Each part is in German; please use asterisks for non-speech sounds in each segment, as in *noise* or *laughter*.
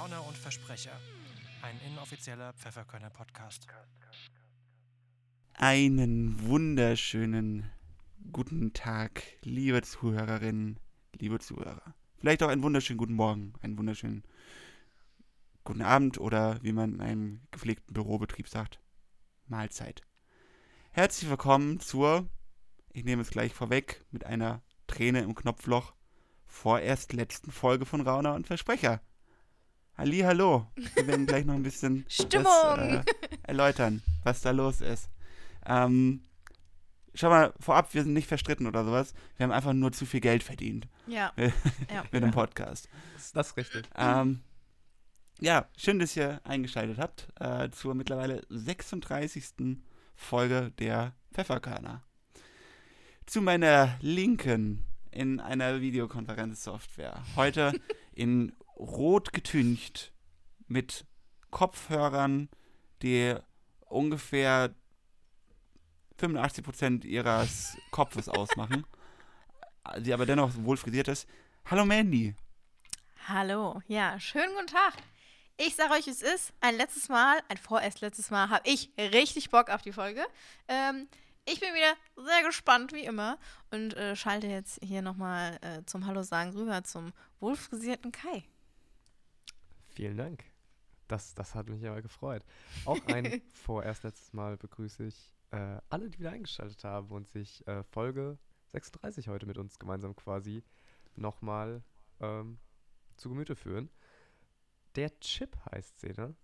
Rauner und Versprecher, ein inoffizieller Pfefferkörner Podcast. Einen wunderschönen guten Tag, liebe Zuhörerinnen, liebe Zuhörer. Vielleicht auch einen wunderschönen guten Morgen, einen wunderschönen guten Abend oder wie man in einem gepflegten Bürobetrieb sagt, Mahlzeit. Herzlich willkommen zur, ich nehme es gleich vorweg, mit einer Träne im Knopfloch, vorerst letzten Folge von Rauner und Versprecher. Halli, hallo. Wir werden gleich noch ein bisschen *laughs* Stimmung. Das, äh, erläutern, was da los ist. Ähm, schau mal, vorab, wir sind nicht verstritten oder sowas. Wir haben einfach nur zu viel Geld verdient Ja. *laughs* mit ja. dem Podcast. Ist das richtig? Ähm, ja, schön, dass ihr eingeschaltet habt äh, zur mittlerweile 36. Folge der Pfefferkörner. Zu meiner Linken in einer Videokonferenzsoftware. Heute *laughs* in rot getüncht mit Kopfhörern, die ungefähr 85% ihres Kopfes ausmachen, *laughs* die aber dennoch wohl frisiert ist. Hallo Mandy. Hallo. Ja, schönen guten Tag. Ich sage euch, es ist ein letztes Mal, ein vorerst letztes Mal, habe ich richtig Bock auf die Folge. Ähm, ich bin wieder sehr gespannt, wie immer, und äh, schalte jetzt hier nochmal äh, zum Hallo sagen rüber zum wohlfrisierten Kai. Vielen Dank. Das, das hat mich aber gefreut. Auch ein *laughs* vorerst letztes Mal begrüße ich äh, alle, die wieder eingeschaltet haben und sich äh, Folge 36 heute mit uns gemeinsam quasi nochmal ähm, zu Gemüte führen. Der Chip heißt sie, ne?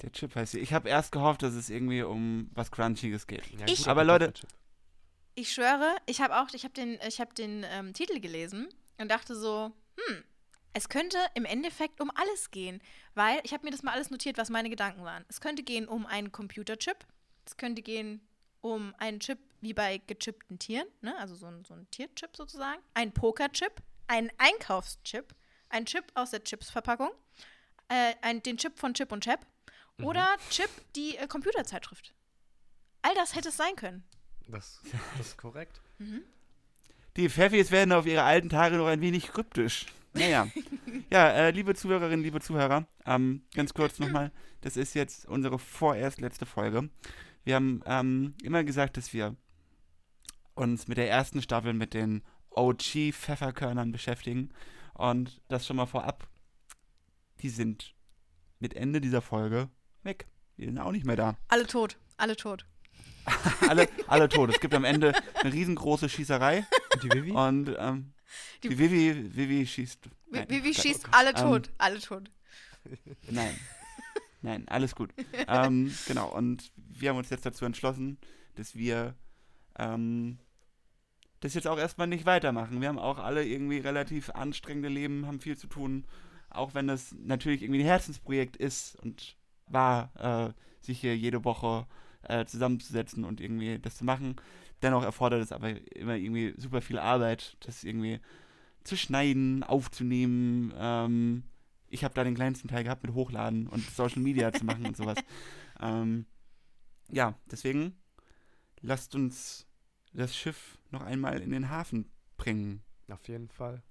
Der Chip heißt sie. Ich habe erst gehofft, dass es irgendwie um was Crunchiges geht. Ja, Ich- Aber Leute-. Ich schwöre, ich habe auch, ich habe den, ich habe den ähm, Titel gelesen und dachte so, hm, es könnte im Endeffekt um alles gehen, weil ich habe mir das mal alles notiert, was meine Gedanken waren. Es könnte gehen um einen Computerchip, es könnte gehen um einen Chip wie bei gechippten Tieren, ne? also so ein, so ein Tierchip sozusagen, ein Pokerchip, einen Einkaufschip, ein Chip aus der Chipsverpackung, äh, ein, den Chip von Chip und Chap oder Chip die äh, Computerzeitschrift. All das hätte es sein können. Das, das ist korrekt. Die Pfeffis werden auf ihre alten Tage noch ein wenig kryptisch. Naja. *laughs* ja, äh, liebe Zuhörerinnen, liebe Zuhörer, ähm, ganz kurz nochmal, das ist jetzt unsere vorerst letzte Folge. Wir haben ähm, immer gesagt, dass wir uns mit der ersten Staffel mit den OG-Pfefferkörnern beschäftigen. Und das schon mal vorab. Die sind mit Ende dieser Folge weg. Die sind auch nicht mehr da. Alle tot, alle tot. *laughs* alle, alle tot. Es gibt am Ende *laughs* eine riesengroße Schießerei. Und die Vivi? Und ähm, Die- die Vivi, Vivi schießt. Nein, wie, wie Quatsch. schießt alle Ähm, tot, alle tot. *laughs* Nein. *laughs* Nein, alles gut. *laughs* ähm, genau, und wir haben uns jetzt dazu entschlossen, dass wir ähm, das jetzt auch erstmal nicht weitermachen. Wir haben auch alle irgendwie relativ anstrengende Leben, haben viel zu tun, auch wenn das natürlich irgendwie ein Herzensprojekt ist und war, äh, sich hier jede Woche äh, zusammenzusetzen und irgendwie das zu machen. Dennoch erfordert es aber immer irgendwie super viel Arbeit, das irgendwie zu schneiden, aufzunehmen. Ähm, ich habe da den kleinsten Teil gehabt mit Hochladen und Social Media zu machen und sowas. *laughs* Ähm, ja, deswegen lasst uns das Schiff noch einmal in den Hafen bringen. Auf jeden Fall.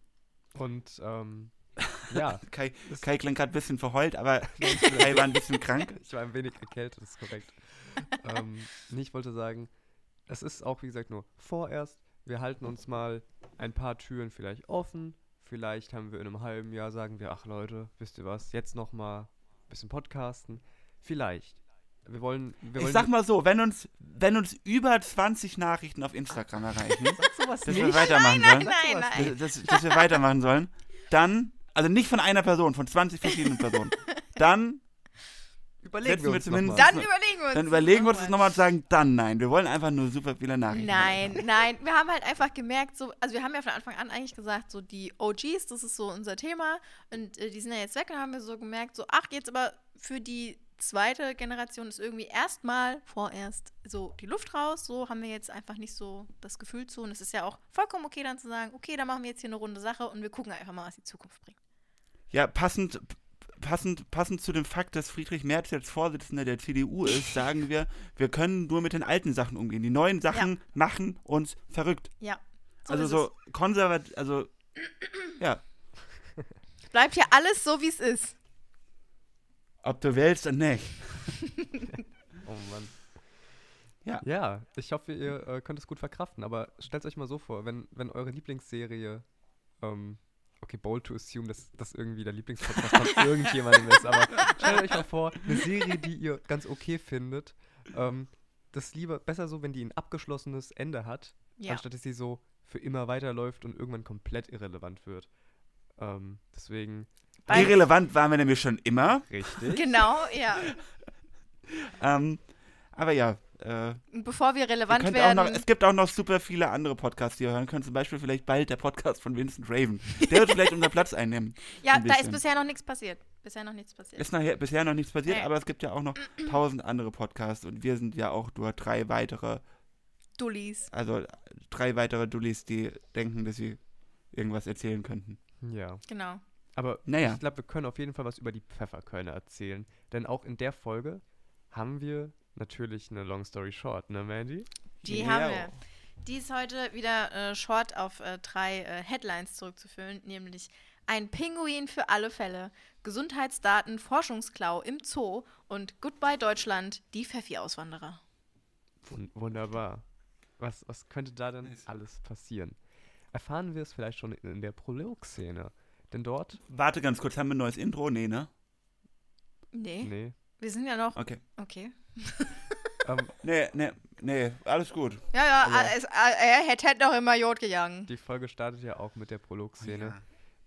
Und ähm, *laughs* ja, Kai, Kai klingt gerade ein bisschen verheult, aber *laughs* Kai war ein bisschen krank. ich war ein wenig erkältet, das ist korrekt. ähm, nee, ich wollte sagen, es ist auch, wie gesagt, nur vorerst. Wir halten uns mal ein paar Türen vielleicht offen. Vielleicht haben wir in einem halben Jahr, sagen wir, ach Leute, wisst ihr was, jetzt noch mal ein bisschen podcasten. Vielleicht. Wir wollen, wir Ich wollen sag mal so, wenn uns, wenn uns über 20 Nachrichten auf Instagram erreichen, *laughs* dass wir weitermachen Nein, sollen, nein, nein. dass, dass, dass wir weitermachen sollen, dann, also nicht von einer Person, von 20 verschiedenen Personen, *laughs* dann Überlegen setzen wir uns zumindest-. Dann überlegen wir uns. Dann überlegen wir uns das nochmal und sagen, dann nein. Wir wollen einfach nur super viele Nachrichten. Nein, nein. Wir haben halt einfach gemerkt, so, also wir haben ja von Anfang an eigentlich gesagt, so die OGs, das ist so unser Thema und äh, die sind ja jetzt weg und haben wir so gemerkt, so, ach, jetzt aber für die zweite Generation ist irgendwie erstmal vorerst so die Luft raus. So haben wir jetzt einfach nicht so das Gefühl zu und es ist ja auch vollkommen okay dann zu sagen, okay, dann machen wir jetzt hier eine runde Sache und wir gucken einfach mal, was die Zukunft bringt. Ja, passend, passend, passend zu dem Fakt, dass Friedrich Merz jetzt Vorsitzender der CDU ist, *laughs* sagen wir, wir können nur mit den alten Sachen umgehen. Die neuen Sachen machen uns verrückt. Ja. also ist so konservativ, also *clears throat* ja. Bleibt hier alles so, wie es ist. Ob du willst und nicht. *laughs* Oh Mann. Ja. Ja, ich hoffe, ihr äh, könnt es gut verkraften, aber stellt euch mal so vor, wenn, wenn eure Lieblingsserie, ähm, okay, bold to assume, dass das irgendwie der Lieblingspodcast von *laughs* irgendjemandem ist, aber stellt euch mal vor, eine Serie, die ihr ganz okay findet, ähm, das lieber, besser so, wenn die ein abgeschlossenes Ende hat, Ja. anstatt dass sie so für immer weiterläuft und irgendwann komplett irrelevant wird. Ähm, deswegen, Weil- Irrelevant waren wir nämlich schon immer. richtig. Genau, ja. *laughs* Ähm, aber ja, äh, Bevor wir relevant werden. noch, es gibt auch noch super viele andere Podcasts, die ihr hören könnt. Zum Beispiel vielleicht bald der Podcast von Vincent Raven. Der wird *laughs* vielleicht unseren Platz einnehmen. ja, ein da ist bisher noch nichts passiert. Bisher noch nichts passiert. Ist nachher, bisher noch nichts passiert, Nee. aber es gibt ja auch noch *clears throat* tausend andere Podcasts und wir sind ja auch nur drei weitere, Dullis. also drei weitere Dullis, die denken, dass sie irgendwas erzählen könnten. Ja. Genau. Aber Naja. ich glaube, wir können auf jeden Fall was über die Pfefferkörner erzählen. Denn auch in der Folge haben wir natürlich eine Long Story Short, ne, Mandy? Die Ja. haben wir. Die ist heute wieder äh, short auf äh, drei äh, Headlines zurückzuführen, nämlich ein Pinguin für alle Fälle, Gesundheitsdaten, Forschungsklau im Zoo und Goodbye Deutschland, die Pfeffi-Auswanderer. Wun wunderbar. Was, was könnte da denn alles passieren? Erfahren wir es vielleicht schon in, in der Prolog-Szene. Denn dort, Warte ganz kurz, haben wir ein neues Intro? Nee, ne? Nee, nee, wir sind ja noch. Okay. Okay. Ähm, *laughs* Nee, nee, nee, alles gut. Ja, ja, Also- äh, er hätte hätte noch immer Jod gegangen. die Folge startet ja auch mit der Prolog-Szene. Ja.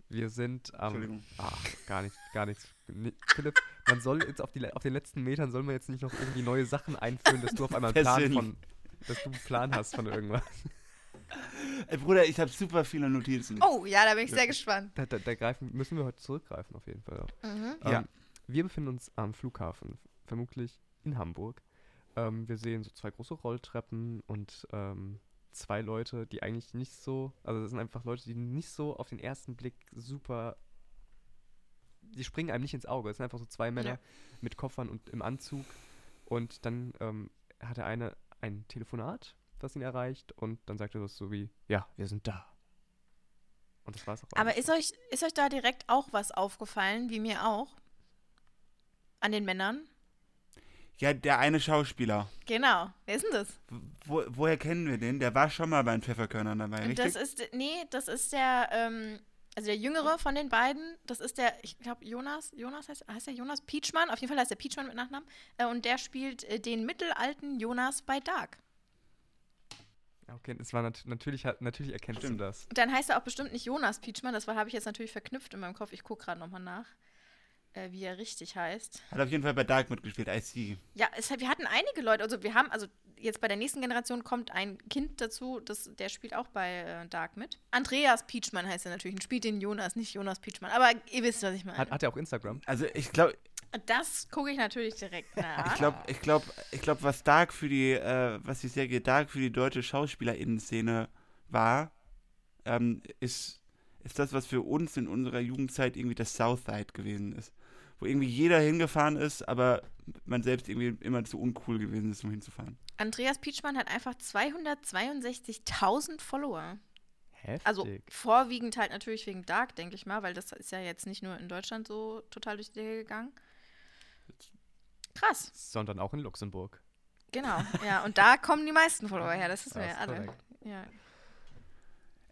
Wir sind am. Entschuldigung. Ach, gar nichts, gar nichts. Ni- Philipp, man soll jetzt auf, die, auf den letzten Metern soll man jetzt nicht noch irgendwie neue Sachen einführen, dass du auf einmal einen Plan von. Dass du einen Plan hast von irgendwas. Ey, Bruder, ich habe super viele Notizen. Oh, ja, da bin ich sehr gespannt. Da, da, da greifen, müssen wir heute zurückgreifen, auf jeden Fall. Auch. Mhm. Ja. Ähm, wir befinden uns am Flughafen, vermutlich in Hamburg. Ähm, wir sehen so zwei große Rolltreppen und ähm, zwei Leute, die eigentlich nicht so, also das sind einfach Leute, die nicht so auf den ersten Blick super, die springen einem nicht ins Auge. Es sind einfach so zwei Männer Ja. mit Koffern und im Anzug. Und dann ähm, hat der eine ein Telefonat, das ihn erreicht und dann sagt er das so wie, ja, wir sind da. Und das war's auch. Aber ist euch, ist euch da direkt auch was aufgefallen, wie mir auch? An den Männern? Ja, der eine Schauspieler. Genau. Wer ist denn das? Wo, woher kennen wir den? Der war schon mal bei den Pfefferkörnern dabei, Und richtig? das ist, nee, das ist der, ähm, also der Jüngere von den beiden. Das ist der, ich glaube, Jonas, Jonas heißt, heißt der Jonas Peachmann? Auf jeden Fall heißt der Peachmann mit Nachnamen. Äh, und der spielt äh, den mittelalten Jonas bei Dark. Okay, es war nat natürlich, natürlich erkennst Stimmt. du das. Und dann heißt er auch bestimmt nicht Jonas Peachmann. Das habe ich jetzt natürlich verknüpft in meinem Kopf. Ich gucke gerade nochmal nach, äh, wie er richtig heißt. Hat auf jeden Fall bei Dark mitgespielt, I see. Ja, es, wir hatten einige Leute, also wir haben, also jetzt bei der nächsten Generation kommt ein Kind dazu, das, der spielt auch bei äh, Dark mit. Andreas Peachmann heißt er natürlich und spielt den Jonas, nicht Jonas Peachmann. Aber ihr wisst, was ich meine. Hat, hat er auch Instagram? Also ich glaube, das gucke ich natürlich direkt *laughs* nach. ich glaube, ich glaube, ich glaube, was Dark für die, äh, was die Serie Dark für die deutsche SchauspielerInnen-Szene war, ähm, ist, ist das, was für uns in unserer Jugendzeit irgendwie das Southside gewesen ist. Wo irgendwie jeder hingefahren ist, aber man selbst irgendwie immer zu uncool gewesen ist, um hinzufahren. Andreas Peachmann hat einfach 262.000 Follower. Heftig. Also vorwiegend halt natürlich wegen Dark, denke ich mal, weil das ist ja jetzt nicht nur in Deutschland so total durch die Decke gegangen. Krass, Sondern auch in Luxemburg. genau. Ja, und da kommen die meisten Follower her, das wissen wir ja ist alle. Ja.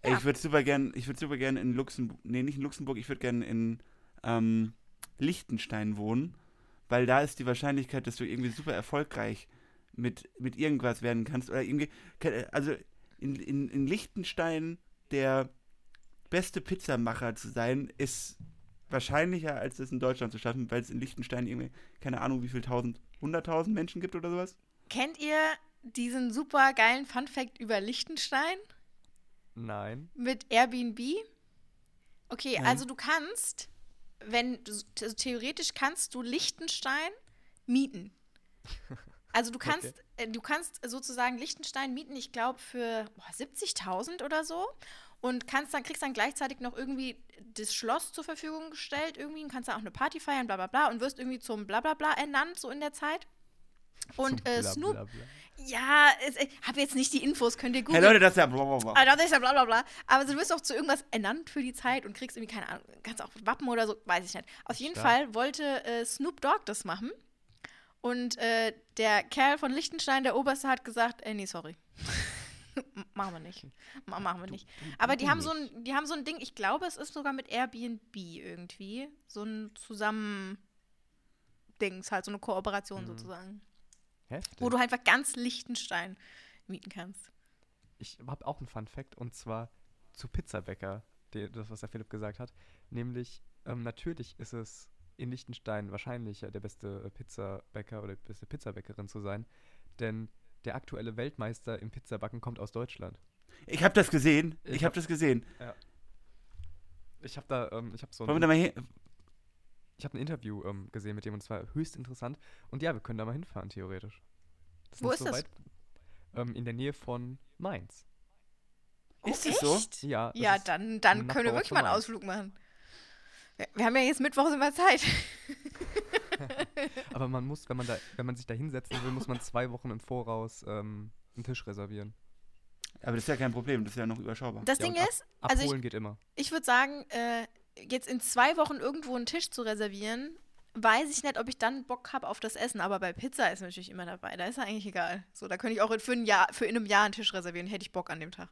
Ey, Ja. ich würde super gern, ich würde super gern in Luxemburg, nee, nicht in Luxemburg, ich würde gern in ähm, Liechtenstein wohnen, weil da ist die Wahrscheinlichkeit, dass du irgendwie super erfolgreich mit, mit irgendwas werden kannst oder irgendwie, also in, in, in Liechtenstein der beste Pizzamacher zu sein, ist wahrscheinlicher, als es in Deutschland zu schaffen, weil es in Liechtenstein irgendwie, keine Ahnung, wie viel tausend, hunderttausend Menschen gibt oder sowas. Kennt ihr diesen super geilen Fun-Fact über Liechtenstein Nein. mit Airbnb? Okay, Nein. also du kannst, wenn, du- also theoretisch kannst du Liechtenstein mieten. Also du kannst, äh, du kannst sozusagen Liechtenstein mieten, ich glaube für boah, 70.000 oder so und kannst dann kriegst dann gleichzeitig noch irgendwie das Schloss zur Verfügung gestellt irgendwie und kannst dann auch eine Party feiern, bla bla bla und wirst irgendwie zum bla bla bla ernannt so in der Zeit. Und äh, Snoop, bla, bla. ja, ich habe jetzt nicht die Infos, könnt ihr Hey googeln. Leute, das ist ja blablabla. Ah, das ist ja bla bla bla. Aber du wirst auch zu irgendwas ernannt für die Zeit und kriegst irgendwie, keine Ahnung, kannst auch Wappen oder so, weiß ich nicht. Auf jeden Stark. Fall wollte äh, Snoop Dogg das machen. Und äh, der Kerl von Liechtenstein, der Oberste, hat gesagt, äh, nee, sorry. M- *laughs* machen wir nicht. Ma machen wir nicht. Aber die haben, so ein, die haben so ein Ding, ich glaube, es ist sogar mit Airbnb irgendwie. So ein Zusammen-Dings, halt, so eine Kooperation Mhm. sozusagen. Heftig. Wo du einfach ganz Liechtenstein mieten kannst. Ich habe auch einen Fun Fact und zwar zu Pizzabäcker, die, das, was der Philipp gesagt hat. Nämlich, ähm, natürlich ist es in Liechtenstein wahrscheinlich ja der beste Pizzabäcker oder die beste Pizzabäckerin zu sein, denn der aktuelle Weltmeister im Pizzabacken kommt aus Deutschland. Ich habe das gesehen. Ich Ich hab- habe das gesehen. Ich habe da, ähm, ich habe so Wollen wir da mal hin? Ich habe ein Interview ähm, gesehen mit dem und es war höchst interessant. Und ja, wir können da mal hinfahren, theoretisch. Das Wo ist so das? Weit, ähm, in der Nähe von Mainz. Ist oh, es so? Ja, das Ja, ist- dann, dann können wir wirklich mal einen Mainz. Ausflug machen. Wir, wir haben ja jetzt Mittwoch immer Zeit. *laughs* Aber man muss, wenn man da, wenn man sich da hinsetzen will, muss man zwei Wochen im Voraus ähm, einen Tisch reservieren. Aber das ist ja kein Problem, das ist ja noch überschaubar. Das Ja, Ding ab- ist, also Abholen geht immer. ich würde sagen, äh, jetzt in zwei Wochen irgendwo einen Tisch zu reservieren, weiß ich nicht, ob ich dann Bock habe auf das Essen. Aber bei Pizza ist natürlich immer dabei. Da ist ja eigentlich egal. So, da könnte ich auch für ein Jahr, für in einem Jahr einen Tisch reservieren. Hätte ich Bock an dem Tag.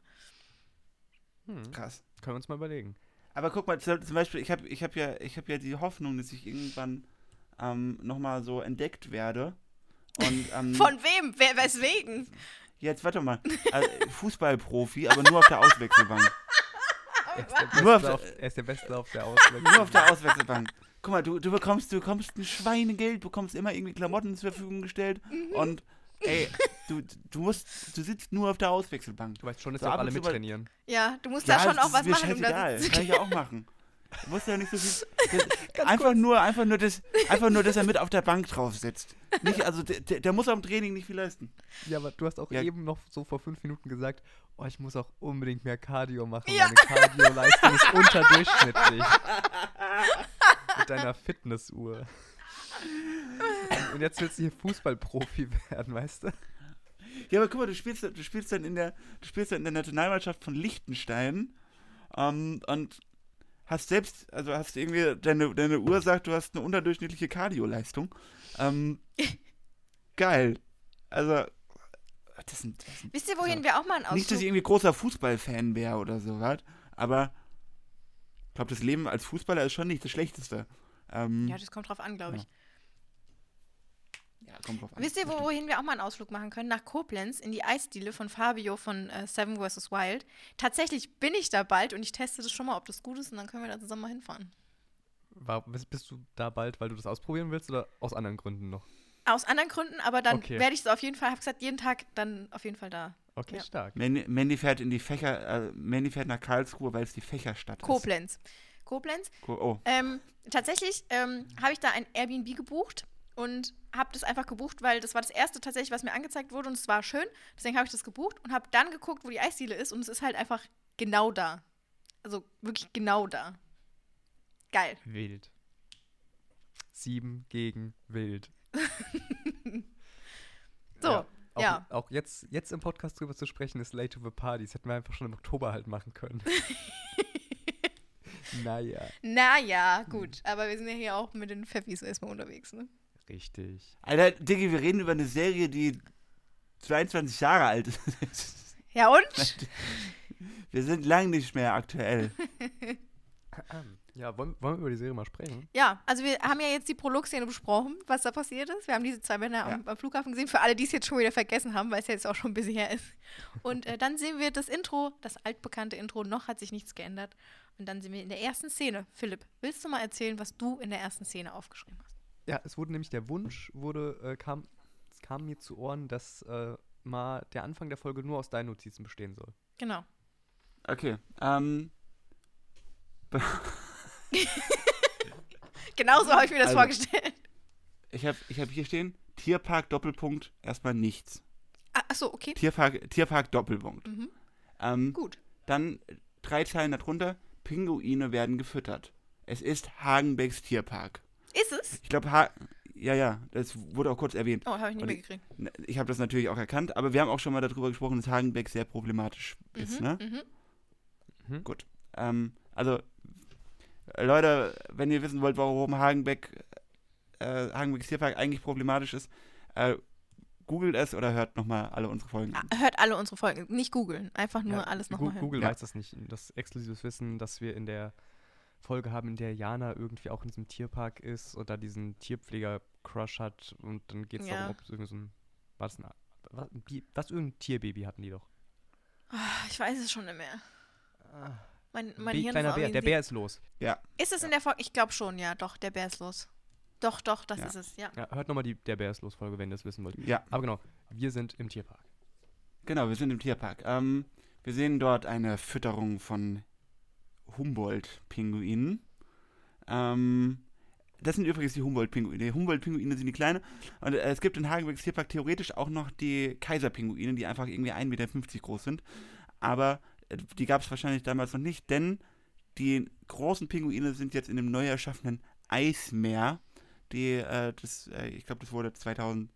Hm, Krass. können wir uns mal überlegen. Aber guck mal, zum Beispiel, ich habe ich hab ja, ich hab ja die Hoffnung, dass ich irgendwann ähm, nochmal so entdeckt werde. Und, *laughs* ähm, Von wem? Wer, weswegen? Jetzt warte mal. Also, Fußballprofi, aber nur auf der Auswechselbank. *laughs* Er ist, der Nur auf auf, er ist der Beste auf der *laughs* Auswechslung. Nur auf der Auswechselbank. Guck mal, du, du bekommst, du bekommst ein Schweinegeld, bekommst immer irgendwie Klamotten zur Verfügung gestellt und ey, du, du musst, du sitzt nur auf der Auswechselbank. Du weißt schon, dass So auch ab alle zu mittrainieren. Ja, du musst Ja, da schon auch was ist mir machen, um scheißegal. das Das kann ich ja auch machen. Du musst ja nicht so viel. *laughs* Das, einfach, nur, einfach, nur das, einfach nur, dass er mit auf der Bank drauf sitzt. Nicht, also der, der, muss am Training nicht viel leisten. Ja, aber du hast auch Ja. eben noch so vor fünf Minuten gesagt, oh, ich muss auch unbedingt mehr Cardio machen. Ja. Meine Cardio-Leistung ist unterdurchschnittlich. *laughs* Mit deiner Fitnessuhr. Und- jetzt willst du hier Fußballprofi werden, weißt du? Ja, aber guck mal, du spielst, du spielst dann in der, du spielst dann in der Nationalmannschaft von Liechtenstein ähm, und hast selbst, also hast irgendwie, deine, deine Uhr sagt, du hast eine unterdurchschnittliche Kardioleistung. Ähm, *laughs* geil. Also, das sind, das sind Wisst ihr, wohin Also, wir auch mal einen Ausflug... nicht, dass ich irgendwie großer Fußballfan wäre oder so, was? aber ich glaube, das Leben als Fußballer ist schon nicht das Schlechteste. Ähm, ja, das kommt drauf an, glaube ich. ja, kommt drauf an. Wisst ihr, wohin wir auch mal einen Ausflug machen können? Nach Koblenz in die Eisdiele von Fabio von äh, Seven vs. Wild. Tatsächlich bin ich da bald und ich teste das schon mal, ob das gut ist und dann können wir da zusammen mal hinfahren. War, bist, du da bald, weil du das ausprobieren willst oder aus anderen Gründen noch? Aus anderen Gründen, aber dann Okay. werde ich es auf jeden Fall, habe gesagt, jeden Tag dann auf jeden Fall da. Okay, Ja. stark. Mandy, Mandy fährt in die Fächer, äh, Mandy fährt nach Karlsruhe, weil es die Fächerstadt ist. Koblenz. Koblenz. Ko oh, Ähm, tatsächlich ähm, habe ich da ein Airbnb gebucht und habe das einfach gebucht, weil das war das erste tatsächlich, was mir angezeigt wurde und es war schön. Deswegen habe ich das gebucht und habe dann geguckt, wo die Eisdiele ist und es ist halt einfach genau da. Also wirklich genau da. Geil. Wild. Sieben gegen wild. *laughs* So, Auch, ja. auch jetzt, jetzt im Podcast drüber zu sprechen, ist late to the party. Das hätten wir einfach schon im Oktober halt machen können. *laughs* naja, Naja, gut. Aber wir sind ja hier auch mit den Pfeffis erstmal unterwegs, ne? Richtig. Alter, Diggi, wir reden über eine Serie, die 22 Jahre alt ist. *laughs* Ja und? *laughs* Wir sind lang nicht mehr aktuell. *laughs* Ja, wollen, wollen wir über die Serie mal sprechen? Ja, also wir haben ja jetzt die Prolog-Szene besprochen, was da passiert ist. Wir haben diese zwei Männer am, am Flughafen gesehen, für alle, die es jetzt schon wieder vergessen haben, weil es ja jetzt auch schon ein bisschen her ist. Und äh, dann sehen wir das Intro, das altbekannte Intro, noch hat sich nichts geändert. Und dann sind wir in der ersten Szene. Philipp, willst du mal erzählen, was du in der ersten Szene aufgeschrieben hast? Ja, es wurde nämlich der Wunsch, wurde, äh, kam, es kam mir zu Ohren, dass äh, mal der Anfang der Folge nur aus deinen Notizen bestehen soll. Genau. Okay, ähm, *laughs* Genauso habe ich mir das Also- vorgestellt. ich habe ich hab hier stehen, Tierpark, Doppelpunkt, erstmal nichts. Ah, Achso, okay. Tierpark, Tierpark, Doppelpunkt. Mhm. Ähm, Gut. Dann drei Zeilen darunter, Pinguine werden gefüttert. Es ist Hagenbecks Tierpark. Ist es? Ich glaube, ja, ja, das wurde auch kurz erwähnt. Oh, habe ich nicht mehr ich- gekriegt. Ne, Ich habe das natürlich auch erkannt, aber wir haben auch schon mal darüber gesprochen, dass Hagenbeck sehr problematisch ist, Mhm, ne? mhm. Mhm. Gut. Ähm, also, Leute, wenn ihr wissen wollt, warum Hagenbeck, äh, Hagenbecks Tierpark eigentlich problematisch ist, äh, googelt es oder hört nochmal alle unsere Folgen an. Ah, Hört alle unsere Folgen. Nicht googeln. Einfach nur Ja, alles nochmal hören. Google Ja. weiß das nicht. Das exklusives Wissen, dass wir in der Folge haben, in der Jana irgendwie auch in diesem Tierpark ist und da diesen Tierpfleger-Crush hat und dann geht es Ja. darum, ob es irgendwie so ein. Was, ein Bi- was irgendein Tierbaby hatten die doch. Ah, Ich weiß es schon nicht mehr. Mein, mein Bär, Hirn kleiner ist Bär, der. Bär ist los. Ist es in der Folge? Ich glaube schon, ja. Doch, der Bär ist los. Doch, doch, das Ja. ist es, ja. Ja, hört nochmal die Der Bär ist los Folge, wenn ihr das wissen wollt. Ja, Aber genau, wir sind im Tierpark. genau, wir sind im Tierpark. Ähm, wir sehen dort eine Fütterung von Humboldt-Pinguinen. Ähm, das sind übrigens die Humboldt-Pinguine. Die Humboldt-Pinguine sind die kleine. Und äh, es gibt in Hagenbecks Tierpark theoretisch auch noch die Kaiserpinguine, die einfach irgendwie 1,50 Meter groß sind. Aber äh, die gab es wahrscheinlich damals noch nicht, denn die großen Pinguine sind jetzt in dem neu erschaffenen Eismeer. Die, äh, das, äh, ich glaube, das wurde 2018,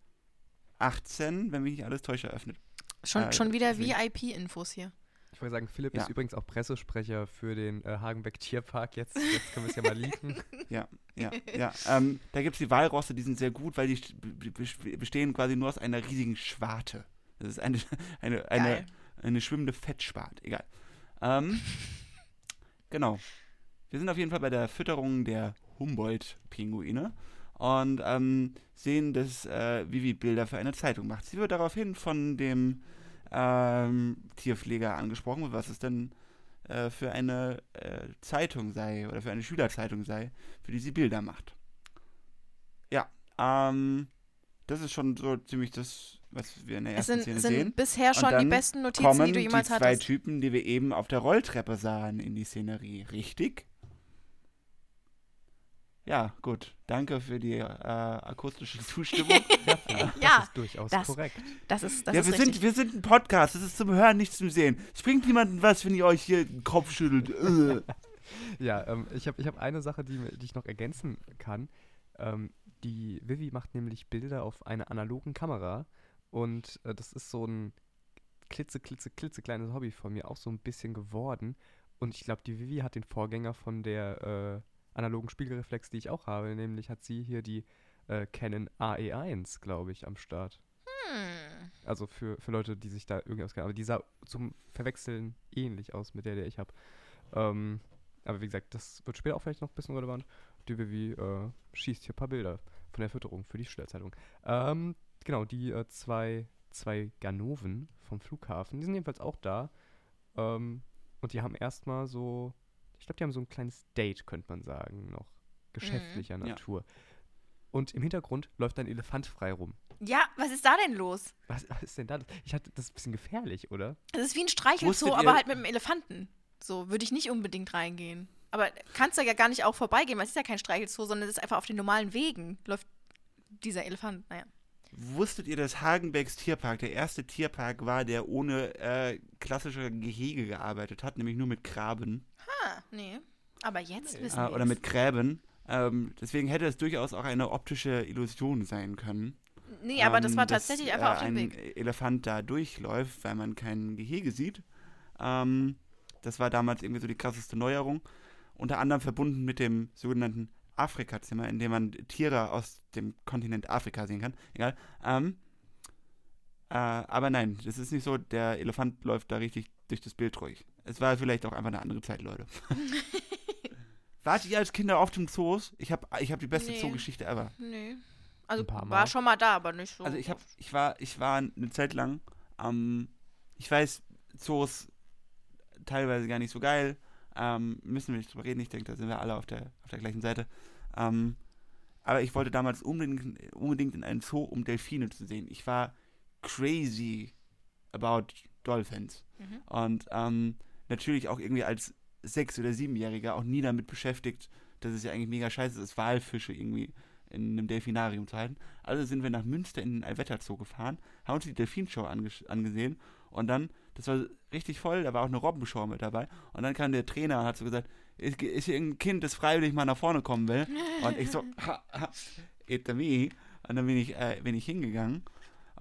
wenn mich nicht alles täuscht, eröffnet. Schon, Äh, schon wieder VIP-Infos hier. Ich wollte sagen, Philipp Ja. ist übrigens auch Pressesprecher für den äh, Hagenbeck Tierpark. Jetzt, *laughs* jetzt können wir es ja mal leaken. Ja, ja. Ähm, da gibt es die Walrosse, die sind sehr gut, weil die st- be- be- bestehen quasi nur aus einer riesigen Schwarte. Das ist eine, *laughs* eine, eine, Geil. eine schwimmende Fettspart. Egal. Ähm, *laughs* genau. Wir sind auf jeden Fall bei der Fütterung der Humboldt-Pinguine und ähm, sehen, dass äh, Vivi Bilder für eine Zeitung macht. Sie wird daraufhin von dem ähm, Tierpfleger angesprochen, was es denn äh, für eine äh, Zeitung sei oder für eine Schülerzeitung sei, für die sie Bilder macht. Ja, ähm, das ist schon so ziemlich das, was wir in der Es ersten sind, Szene sind sehen. bisher schon die besten Notizen, die du jemals die zwei hattest. Typen, die wir eben auf der Rolltreppe sahen, in die Szenerie, richtig? Ja, gut. Danke für die äh, akustische *laughs* Zustimmung. Ja, Ja, das ist durchaus das- korrekt. Das ist, das ja, ist wir richtig. sind, wir sind ein Podcast. Das ist zum Hören, nicht zum Sehen. Es bringt niemandem was, wenn ihr euch hier den Kopf schüttelt. *laughs* Äh. Ja, ähm, ich habe ich hab eine Sache, die, die ich noch ergänzen kann. Ähm, die Vivi macht nämlich Bilder auf einer analogen Kamera und äh, das ist so ein klitze, klitze, klitze kleines Hobby von mir auch so ein bisschen geworden. Und ich glaube, die Vivi hat den Vorgänger von der äh, analogen Spiegelreflex, die ich auch habe, nämlich hat sie hier die äh, Canon AE1, glaube ich, am Start. Hm. Also für, für Leute, die sich da irgendwie auskennen. Aber die sah zum Verwechseln ähnlich aus mit der, der ich habe. Ähm, aber wie gesagt, das wird später auch vielleicht noch ein bisschen relevant. Die Vivi äh, schießt hier ein paar Bilder von der Fütterung für die Schülerzeitung. Ähm, genau, die äh, zwei, zwei Ganoven vom Flughafen, die sind jedenfalls auch da. Ähm, und die haben erstmal so, ich glaube, die haben so ein kleines Date, könnte man sagen, noch geschäftlicher Ja. Natur. Und im Hintergrund läuft ein Elefant frei rum. Ja, was ist da denn los? Was, was ist denn da? Ich hatte, das ist ein bisschen gefährlich, oder? Das ist wie ein Streichelzoo, aber halt mit einem Elefanten. So, würde ich nicht unbedingt reingehen. Aber kannst du ja gar nicht auch vorbeigehen, weil es ist ja kein Streichelzoo, sondern es ist einfach auf den normalen Wegen läuft dieser Elefant. Naja. Wusstet ihr, dass Hagenbecks Tierpark der erste Tierpark war, der ohne äh, klassische Gehege gearbeitet hat, nämlich nur mit Graben Ah, nee. Aber jetzt wissen äh, wir oder mit Gräben? Ähm, deswegen hätte es durchaus auch eine optische Illusion sein können. Nee, aber das ähm, war dass, tatsächlich einfach äh, auf dem ein Weg. Elefant da durchläuft, weil man kein Gehege sieht. Ähm, das war damals irgendwie so die krasseste Neuerung. Unter anderem verbunden mit dem sogenannten Afrika-Zimmer, in dem man Tiere aus dem Kontinent Afrika sehen kann. Egal. Ähm, äh, aber nein, das ist nicht so. Der Elefant läuft da richtig durch das Bild durch. Es war vielleicht auch einfach eine andere Zeit, Leute. *laughs* Wart ihr als Kinder auf dem Zoos? Ich habe ich hab die beste Nee. Zoo-Geschichte ever. Nee. Also war schon mal da, aber nicht so. Also ich hab, ich war, ich war eine Zeit lang, ähm, ich weiß, Zoos teilweise gar nicht so geil, ähm, müssen wir nicht drüber reden, ich denke, da sind wir alle auf der, auf der gleichen Seite. Ähm, aber ich wollte damals unbedingt, unbedingt in einen Zoo, um Delfine zu sehen. Ich war crazy about Dolphins. Mhm. Und ähm, natürlich auch irgendwie als Sechs- oder Siebenjähriger auch nie damit beschäftigt, dass es ja eigentlich mega scheiße ist, Walfische irgendwie in einem Delfinarium zu halten. Also sind wir nach Münster in den Allwetter Zoo gefahren, haben uns die Delfinshow ange- angesehen und dann, das war richtig voll, da war auch eine Robbenshow mit dabei und dann kam der Trainer und hat so gesagt, ist, ist hier ein Kind, das freiwillig mal nach vorne kommen will? Und ich so, *laughs* ha, ha, it's me. Und dann bin ich, äh, bin ich hingegangen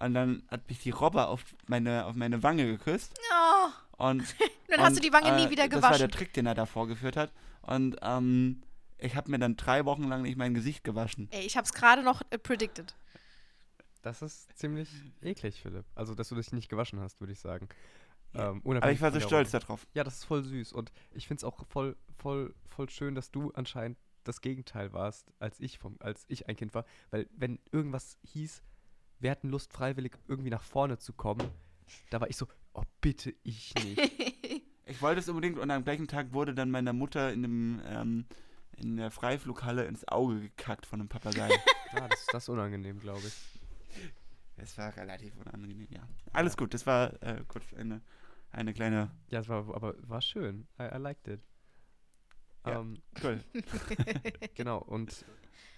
und dann hat mich die Robbe auf meine, auf meine Wange geküsst. Oh, Und *laughs* dann hast und, du die Wange nie äh, wieder Das war der gewaschen. Trick, den er da vorgeführt hat. Und ähm, ich habe mir dann drei Wochen lang nicht mein Gesicht gewaschen. Ey, ich hab's gerade noch äh, predicted. Das ist ziemlich eklig, Philipp. Also, dass du dich nicht gewaschen hast, würde ich sagen. Ja. Ähm, Aber ich war so stolz Rolle. darauf. Ja, das ist voll süß. Und ich finde es auch voll, voll, voll schön, dass du anscheinend das Gegenteil warst, als ich, vom, als ich ein Kind war. Weil, wenn irgendwas hieß, wir hatten Lust, freiwillig irgendwie nach vorne zu kommen, da war ich so, oh, bitte ich nicht. *laughs* Ich wollte es unbedingt und am gleichen Tag wurde dann meiner Mutter in, dem, ähm, in der Freiflughalle ins Auge gekackt von einem Papagei. *laughs* ah, das, das ist unangenehm, glaube ich. Es war relativ unangenehm, ja. Alles gut, das war äh, kurz eine, eine kleine. Ja, es war aber war schön. I, I liked it. Ja. Ähm, Toll. *laughs* genau, und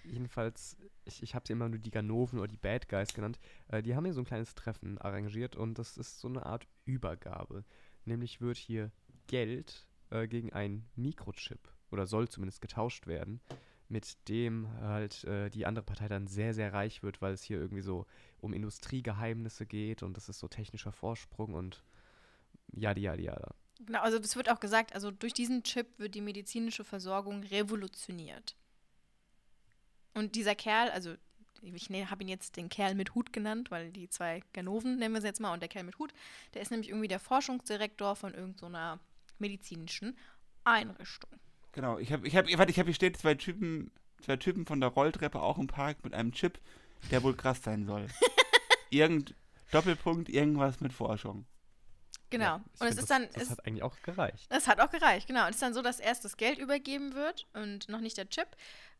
jedenfalls, ich, ich habe sie immer nur die Ganoven oder die Bad Guys genannt. Äh, die haben hier so ein kleines Treffen arrangiert und das ist so eine Art Übergabe. Nämlich wird hier Geld äh, gegen einen Mikrochip oder soll zumindest getauscht werden, mit dem halt äh, die andere Partei dann sehr, sehr reich wird, weil es hier irgendwie so um Industriegeheimnisse geht und das ist so technischer Vorsprung und yada yada yada. Genau, also es wird auch gesagt, also durch diesen Chip wird die medizinische Versorgung revolutioniert. Und dieser Kerl, also ich ne, habe ihn jetzt den Kerl mit Hut genannt, weil die zwei Ganoven nennen wir sie jetzt mal und der Kerl mit Hut, der ist nämlich irgendwie der Forschungsdirektor von irgendeiner medizinischen Einrichtung. Genau, ich habe, ich habe, warte, ich habe hier steht zwei Typen, zwei Typen von der Rolltreppe auch im Park mit einem Chip, der wohl krass sein soll. *laughs* Irgend Doppelpunkt, irgendwas mit Forschung. Genau. Ja, und es ist das, dann, Das es, hat eigentlich auch gereicht. Das hat auch gereicht, genau. Und es ist dann so, dass erst das Geld übergeben wird und noch nicht der Chip.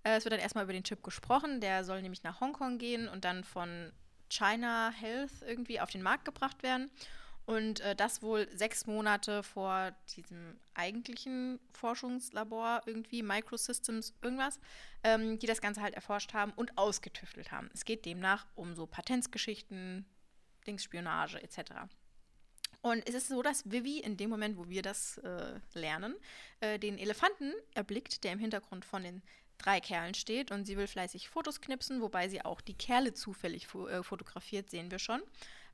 Äh, es wird dann erstmal über den Chip gesprochen. Der soll nämlich nach Hongkong gehen und dann von China Health irgendwie auf den Markt gebracht werden. Und äh, das wohl sechs Monate vor diesem eigentlichen Forschungslabor irgendwie, Microsystems, irgendwas, ähm, die das Ganze halt erforscht haben und ausgetüftelt haben. Es geht demnach um so Patentsgeschichten, Dingsspionage etc. Und es ist so, dass Vivi in dem Moment, wo wir das äh, lernen, äh, den Elefanten erblickt, der im Hintergrund von den drei Kerlen steht. Und sie will fleißig Fotos knipsen, wobei sie auch die Kerle zufällig fo äh, fotografiert, sehen wir schon.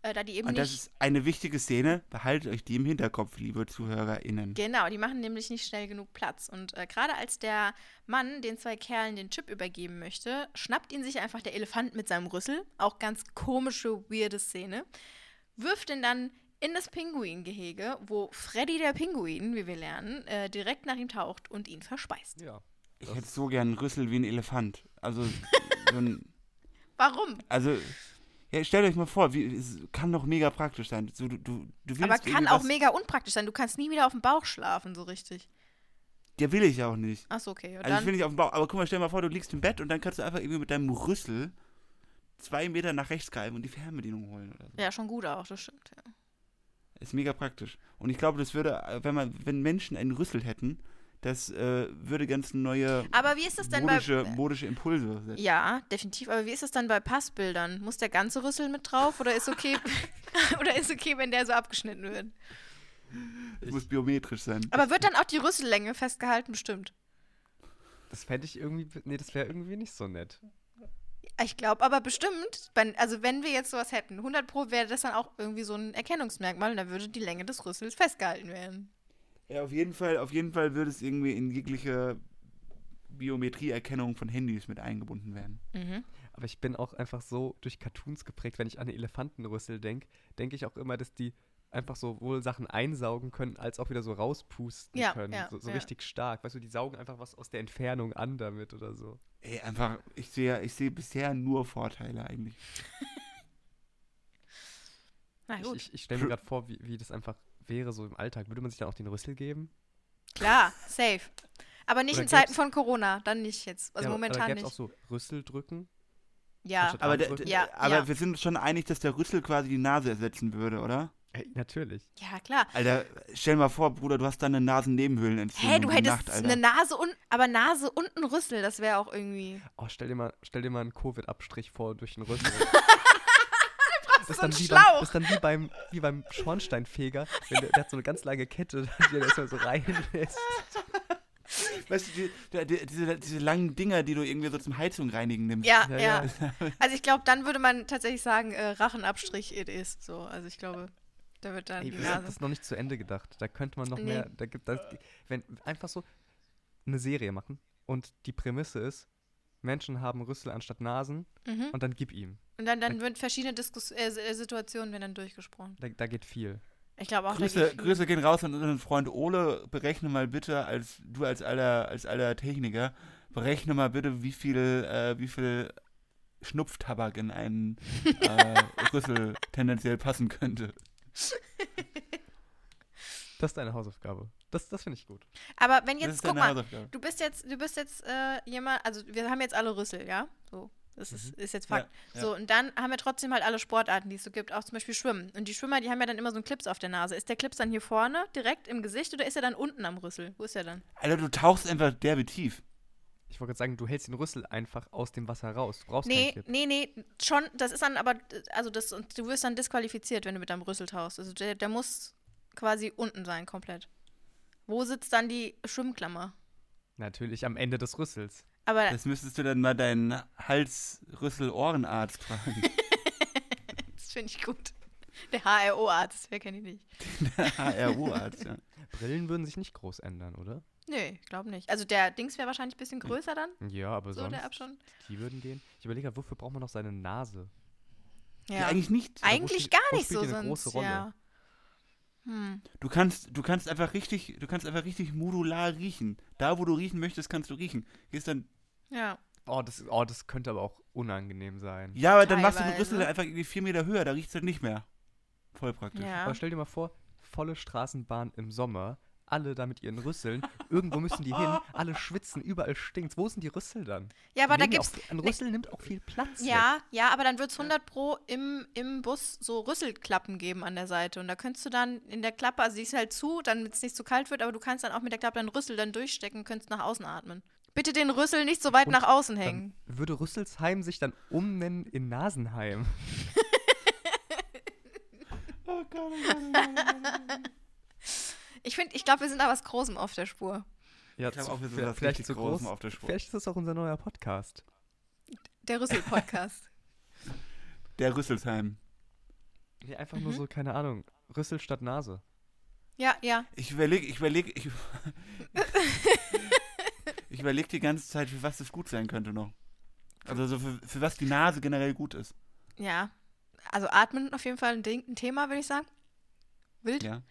Äh, da die eben Und das nicht. ist eine wichtige Szene. Behaltet euch die im Hinterkopf, liebe ZuhörerInnen. Genau, die machen nämlich nicht schnell genug Platz. Und äh, gerade als der Mann den zwei Kerlen den Chip übergeben möchte, schnappt ihn sich einfach der Elefant mit seinem Rüssel. Auch ganz komische, weirde Szene. Wirft ihn dann in das Pinguingehege, wo Freddy der Pinguin, wie wir lernen, äh, direkt nach ihm taucht und ihn verspeist. Ja. Ich hätte so gern einen Rüssel wie ein Elefant. Also, *laughs* so ein, Warum? also ja, stellt euch mal vor, wie, es kann doch mega praktisch sein. So, du, du, du willst Aber kann irgendwie auch mega unpraktisch sein. Du kannst nie wieder auf dem Bauch schlafen, so richtig. Ja, will ich auch nicht. Achso, okay. Und Also ich will nicht auf dem Bauch, aber guck mal, stell dir mal vor, du liegst im Bett und dann kannst du einfach irgendwie mit deinem Rüssel zwei Meter nach rechts greifen und die Fernbedienung holen oder so. ja, schon gut auch, das stimmt. Ja. Ist mega praktisch. Und ich glaube, das würde, äh, wenn man, wenn Menschen einen Rüssel hätten, das äh, würde ganz neue Aber wie ist das denn modische, bei. modische Impulse setzen. Ja, definitiv. Aber wie ist es dann bei Passbildern? Muss der ganze Rüssel mit drauf oder ist okay, *laughs* *laughs* oder ist okay, wenn der so abgeschnitten wird? Das muss biometrisch sein. Aber wird dann auch die Rüssellänge festgehalten? Bestimmt. Das fände ich irgendwie, nee, das wäre irgendwie nicht so nett. Ich glaube aber bestimmt, wenn, also wenn wir jetzt sowas hätten, 100 Pro wäre das dann auch irgendwie so ein Erkennungsmerkmal und da würde die Länge des Rüssels festgehalten werden. Ja, auf jeden Fall, auf jeden Fall würde es irgendwie in jegliche Biometrieerkennung von Handys mit eingebunden werden. Mhm. Aber ich bin auch einfach so durch Cartoons geprägt, wenn ich an Elefantenrüssel denke, denke ich auch immer, dass die einfach sowohl Sachen einsaugen können, als auch wieder so rauspusten Ja, können. ja, so so ja. richtig stark. Weißt du, die saugen einfach was aus der Entfernung an damit oder so. Ey, einfach, ich sehe ich sehe bisher nur Vorteile eigentlich. *laughs* Na Ich, gut, ich, ich stelle mir gerade vor, wie, wie das einfach wäre so im Alltag. Würde man sich dann auch den Rüssel geben? klar, safe. Aber nicht Oder in Zeiten von Corona, dann nicht jetzt. Also ja, momentan aber nicht. auch so Rüssel drücken? ja, Aber, der-? Ja, aber ja. wir sind uns schon einig, dass der Rüssel quasi die Nase ersetzen würde, oder? Hey, natürlich. ja, klar. Alter, stell mal vor, Bruder, du hast da eine Nasennebenhöhlenentzündung. Hä, du die hättest Nacht, eine Nase und, aber Nase und ein Rüssel, das wäre auch irgendwie. Oh, stell dir mal, stell dir mal einen Covid-Abstrich vor durch den Rüssel. *laughs* Das ist, dann wie beim, das ist dann wie beim, wie beim Schornsteinfeger. Wenn der, der hat so eine ganz lange Kette, *laughs* die er erstmal so reinlässt. *laughs* weißt du, die, die, die, diese, diese langen Dinger, die du irgendwie so zum Heizung reinigen nimmst. Ja, Ja, ja. ja. *laughs* Also ich glaube, dann würde man tatsächlich sagen, äh, Rachenabstrich it is. So, also ich glaube, da wird dann Ey, die Nase. das noch nicht zu Ende gedacht. Da könnte man noch Nee. mehr. Da gibt, da, wenn einfach so eine Serie machen und die Prämisse ist, Menschen haben Rüssel anstatt Nasen Mhm. und dann gib ihm. Und dann, dann wird verschiedene Diskus äh, äh, Situationen werden dann durchgesprochen. Da, da geht viel. Ich glaube auch, da Grüße. Grüße gehen raus an unseren Freund Ole. Berechne mal bitte, als du als alter, als alter Techniker, berechne mal bitte, wie viel, äh, wie viel Schnupftabak in einen äh, *laughs* Rüssel tendenziell passen könnte. *laughs* Das ist deine Hausaufgabe. Das, das finde ich gut. Aber wenn jetzt, guck deine mal, du bist jetzt, du bist jetzt äh, jemand, also wir haben jetzt alle Rüssel, ja? So. Das ist, ist jetzt Fakt. Ja, ja. So, und dann haben wir trotzdem halt alle Sportarten, die es so gibt, auch zum Beispiel Schwimmen. Und die Schwimmer, die haben ja dann immer so einen Clips auf der Nase. Ist der Clips dann hier vorne, direkt im Gesicht, oder ist er dann unten am Rüssel? Wo ist er dann? Alter, du tauchst einfach derbe tief. Ich wollte gerade sagen, du hältst den Rüssel einfach aus dem Wasser raus. Du brauchst Nee, keinen Clip. nee, nee, schon, das ist dann aber, also das, und du wirst dann disqualifiziert, wenn du mit deinem Rüssel tauchst. Also der, der muss quasi unten sein, komplett. Wo sitzt dann die Schwimmklammer? Natürlich am Ende des Rüssels. Aber Das müsstest du dann mal deinen Hals-Rüssel-Ohrenarzt fragen. *laughs* das finde ich gut. Der HRO-Arzt, wer kenne ich nicht. HRU-Arzt, ja. Brillen würden sich nicht groß ändern, oder? Nee, ich glaube nicht. Also der Dings wäre wahrscheinlich ein bisschen größer dann, Ja, aber so sonst. der Abstand. Die würden gehen. Ich überlege wofür braucht man noch seine Nase? Ja, ja. Eigentlich nicht. Wo eigentlich gar wo nicht so eine sonst. große Rolle? Ja. Hm. Du kannst, du kannst einfach richtig, du kannst einfach richtig modular riechen. Da, wo du riechen möchtest, kannst du riechen. Gehst dann, Ja. Oh das, oh, das könnte aber auch unangenehm sein. ja, aber dann machst du den. Rüssel einfach irgendwie vier Meter höher, da riecht es halt nicht mehr. Voll praktisch. Ja. Aber stell dir mal vor, volle Straßenbahn im Sommer, alle da mit ihren Rüsseln, irgendwo müssen die hin, alle schwitzen, überall stinkt's. Wo sind die Rüssel dann? Ja, aber da ja gibt's. Auch, ein Rüssel nimmt auch viel Platz. weg. Ja, ja, aber dann wird es 100 Pro im, im Bus so Rüsselklappen geben an der Seite. Und da könntest du dann in der Klappe, also die ist halt zu, damit es nicht zu kalt wird, aber du kannst dann auch mit der Klappe deinen Rüssel dann durchstecken könntest nach außen atmen. Bitte den Rüssel nicht so weit Und nach außen hängen. würde Rüsselsheim sich dann umnennen in Nasenheim. *laughs* Oh Gott, oh Gott, oh Gott, oh Gott. *laughs* Ich finde, ich glaube, wir sind da was Großem auf der Spur. Ja, Ich glaube auch, wir sind vielleicht- was vielleicht zu Großem groß. auf der Spur. Vielleicht ist das auch unser neuer Podcast. Der Rüssel-Podcast. *laughs* Der Rüsselsheim. Nee, einfach Mhm. nur so, keine Ahnung, Rüssel statt Nase. ja, ja. Ich überlege, ich überlege, ich, *laughs* ich überlege die ganze Zeit, für was das gut sein könnte noch. Also so für, für was die Nase generell gut ist. Ja. Also atmen auf jeden Fall ein, Ding, ein Thema, würde ich sagen. Wild. Ja.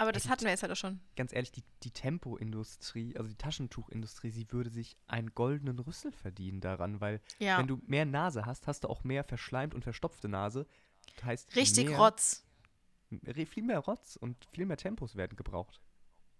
Aber das die- hatten wir jetzt halt auch schon. Ganz ehrlich, die, die Tempoindustrie, also die Taschentuchindustrie, sie würde sich einen goldenen Rüssel verdienen daran, weil Ja. wenn du mehr Nase hast, hast du auch mehr verschleimt und verstopfte Nase. Das heißt, Richtig mehr, Rotz. Viel mehr Rotz und viel mehr Tempos werden gebraucht.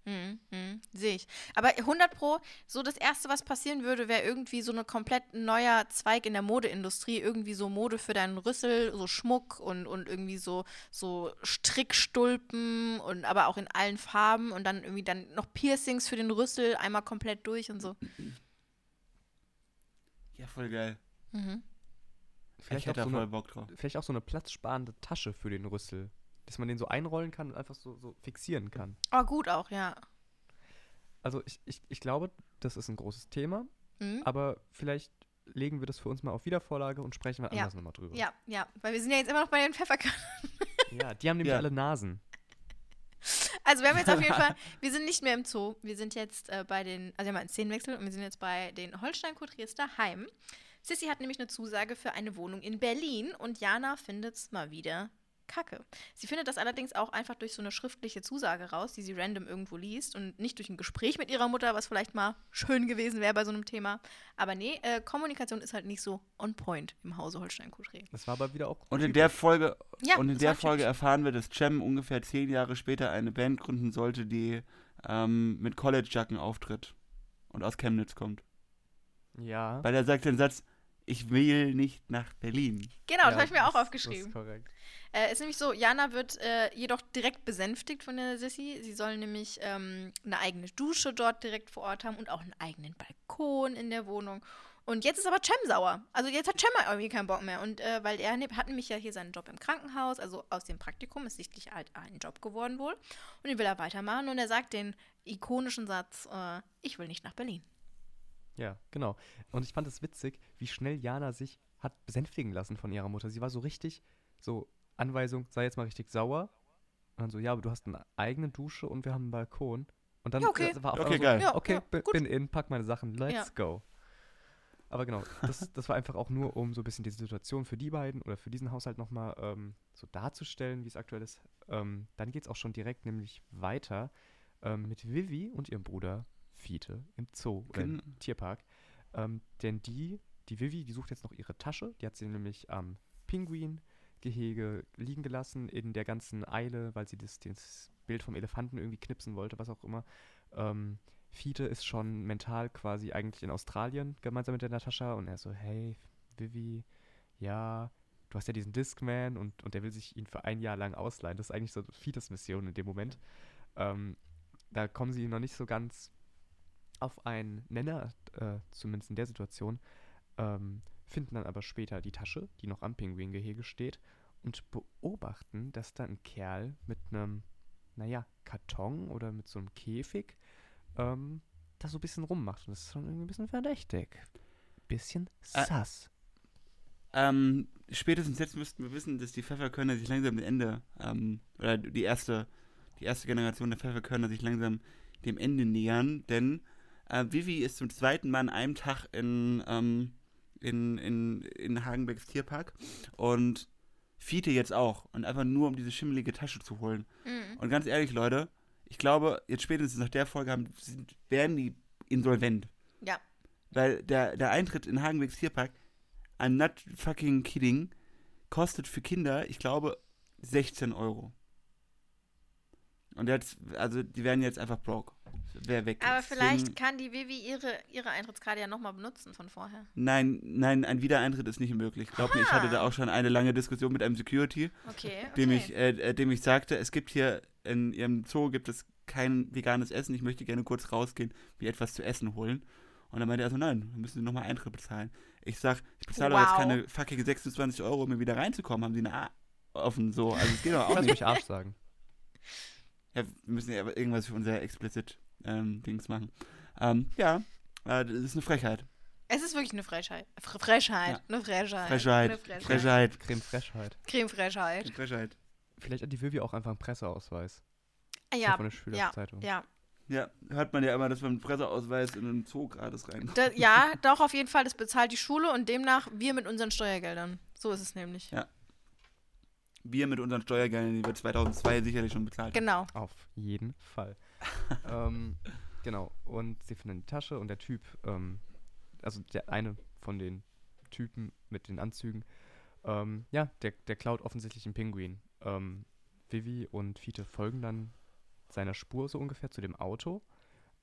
Mhm, mhm, Sehe ich. Aber 100 Pro, so das Erste, was passieren würde, wäre irgendwie so ein komplett neuer Zweig in der Modeindustrie. Irgendwie so Mode für deinen Rüssel, so Schmuck und, und irgendwie so, so Strickstulpen und aber auch in allen Farben und dann irgendwie dann noch Piercings für den Rüssel, einmal komplett durch und so. Ja, voll geil. Mhm. Vielleicht ich auch, so voll eine, Bock drauf. vielleicht auch so eine platzsparende Tasche für den Rüssel. Dass man den so einrollen kann und einfach so, so fixieren kann. Oh, gut auch, ja. Also ich, ich, ich glaube, das ist ein großes Thema, Mhm. aber vielleicht legen wir das für uns mal auf Wiedervorlage und sprechen wir Ja. anders nochmal drüber. Ja, ja, weil wir sind ja jetzt immer noch bei den Pfefferkörnern. Ja, die haben nämlich Ja. alle Nasen. Also wir haben jetzt auf jeden *laughs* Fall, wir sind nicht mehr im Zoo, wir sind jetzt äh, bei den, also wir haben einen Szenenwechsel und wir sind jetzt bei den Holstein-Kuriester Heim. Sissy hat nämlich eine Zusage für eine Wohnung in Berlin und Jana findet es mal wieder kacke. Sie findet das allerdings auch einfach durch so eine schriftliche Zusage raus, die sie random irgendwo liest und nicht durch ein Gespräch mit ihrer Mutter, was vielleicht mal schön gewesen wäre bei so einem Thema. Aber nee, äh, Kommunikation ist halt nicht so on point im Hause Holstein-Kurier. Das war aber wieder auch. Und in der Folge, Ja, und in der Folge erfahren wir, dass Cem ungefähr zehn Jahre später eine Band gründen sollte, die ähm, mit College-Jacken auftritt und aus Chemnitz kommt. Ja. Weil er sagt den Satz, ich will nicht nach Berlin. Genau, das ja, habe ich mir auch das- aufgeschrieben. Das ist korrekt. Äh, ist nämlich so, Jana wird äh, jedoch direkt besänftigt von der Sissy. Sie soll nämlich ähm, eine eigene Dusche dort direkt vor Ort haben und auch einen eigenen Balkon in der Wohnung. Und jetzt ist aber Cem sauer. Also jetzt hat Cem irgendwie keinen Bock mehr. Und äh, weil er ne- hat nämlich ja hier seinen Job im Krankenhaus, also aus dem Praktikum ist sichtlich halt ein Job geworden wohl. Und den will er weitermachen. Und er sagt den ikonischen Satz, äh, ich will nicht nach Berlin. Ja, genau. Und ich fand es witzig, wie schnell Jana sich hat besänftigen lassen von ihrer Mutter. Sie war so richtig, so Anweisung, sei jetzt mal richtig sauer. Und dann so, ja, aber du hast eine eigene Dusche und wir haben einen Balkon. Und dann Ja, okay. war auf Okay, so, geil. Ja, okay, ja, bi- gut. bin in, pack meine Sachen, let's Ja. go. Aber genau, das, das war einfach auch nur, um so ein bisschen die Situation für die beiden oder für diesen Haushalt nochmal ähm, so darzustellen, wie es aktuell ist. Ähm, dann geht es auch schon direkt nämlich weiter ähm, mit Vivi und ihrem Bruder Fiete im Zoo oder im Gen- Tierpark. Ähm, denn die, die Vivi, die sucht jetzt noch ihre Tasche. Die hat sie nämlich am Pinguin-Gehege liegen gelassen in der ganzen Eile, weil sie das, das Bild vom Elefanten irgendwie knipsen wollte, was auch immer. Ähm, Fiete ist schon mental quasi eigentlich in Australien gemeinsam mit der Natascha und er so, hey, Vivi, ja, du hast ja diesen Discman und, und der will sich ihn für ein Jahr lang ausleihen. Das ist eigentlich so Fietes Mission in dem Moment. Ähm, da kommen sie noch nicht so ganz auf einen Nenner, äh, zumindest in der Situation, ähm, finden dann aber später die Tasche, die noch am Pinguingehege steht und beobachten, dass da ein Kerl mit einem, naja, Karton oder mit so einem Käfig ähm, da so ein bisschen rummacht. Und das ist schon irgendwie ein bisschen verdächtig. Bisschen Ä- sass. Ähm, spätestens jetzt müssten wir wissen, dass die Pfefferkörner sich langsam dem Ende, ähm, oder die erste, die erste Generation der Pfefferkörner sich langsam dem Ende nähern, denn äh, Vivi ist zum zweiten Mal an einem Tag in, ähm, in, in, in Hagenbecks Tierpark und Fiete jetzt auch und einfach nur, um diese schimmelige Tasche zu holen. Mhm. Und ganz ehrlich, Leute, ich glaube, jetzt spätestens nach der Folge haben, sind, werden die insolvent. Ja. Weil der, der Eintritt in Hagenbecks Tierpark, I'm not fucking kidding, kostet für Kinder, ich glaube, 16 Euro. Und jetzt, also die werden jetzt einfach broke. Wer weg Aber ist. vielleicht Deswegen- kann die Vivi ihre, ihre Eintrittskarte ja nochmal benutzen von vorher. Nein, nein, ein Wiedereintritt ist nicht möglich. Glaub mir, ich hatte da auch schon eine lange Diskussion mit einem Security, Okay, okay. dem ich, äh, äh, dem ich sagte, es gibt hier in ihrem Zoo gibt es kein veganes Essen. Ich möchte gerne kurz rausgehen, mir etwas zu essen holen. Und dann meinte er so, nein, wir müssen nochmal Eintritt bezahlen. Ich sag, ich bezahle doch jetzt Wow. keine fucking 26 Euro, um hier wieder reinzukommen. Haben sie eine A offen so? Also es geht doch auch Lass nicht. mich Arsch sagen. Ja, wir müssen ja aber irgendwas für unser explicit ähm, Dings machen. Ähm, ja, äh, das ist eine Frechheit. Es ist wirklich eine Frechheit. Fre Frechheit. Ja. Eine Frechheit. Frechheit. Eine Frechheit. Frechheit. Creme Freshheit. Creme-Frechheit. Frechheit. Vielleicht hat die Vivi auch einfach einen Presseausweis. Ah, Ja, von der Schülerzeitung. ja. Ja, hört man ja immer, dass man einen Presseausweis in einen Zoo gratis rein. Da, ja, *laughs* doch, auf jeden Fall. Das bezahlt die Schule und demnach wir mit unseren Steuergeldern. So ist es nämlich. Ja. Wir mit unseren Steuergeldern, die wir 2002 sicherlich schon bezahlt haben. Genau. Auf jeden Fall. *laughs* ähm, genau. Und sie finden die Tasche und der Typ, ähm, also der eine von den Typen mit den Anzügen, ähm, ja, der, der klaut offensichtlich einen Pinguin. Ähm, Vivi und Fiete folgen dann seiner Spur so ungefähr zu dem Auto.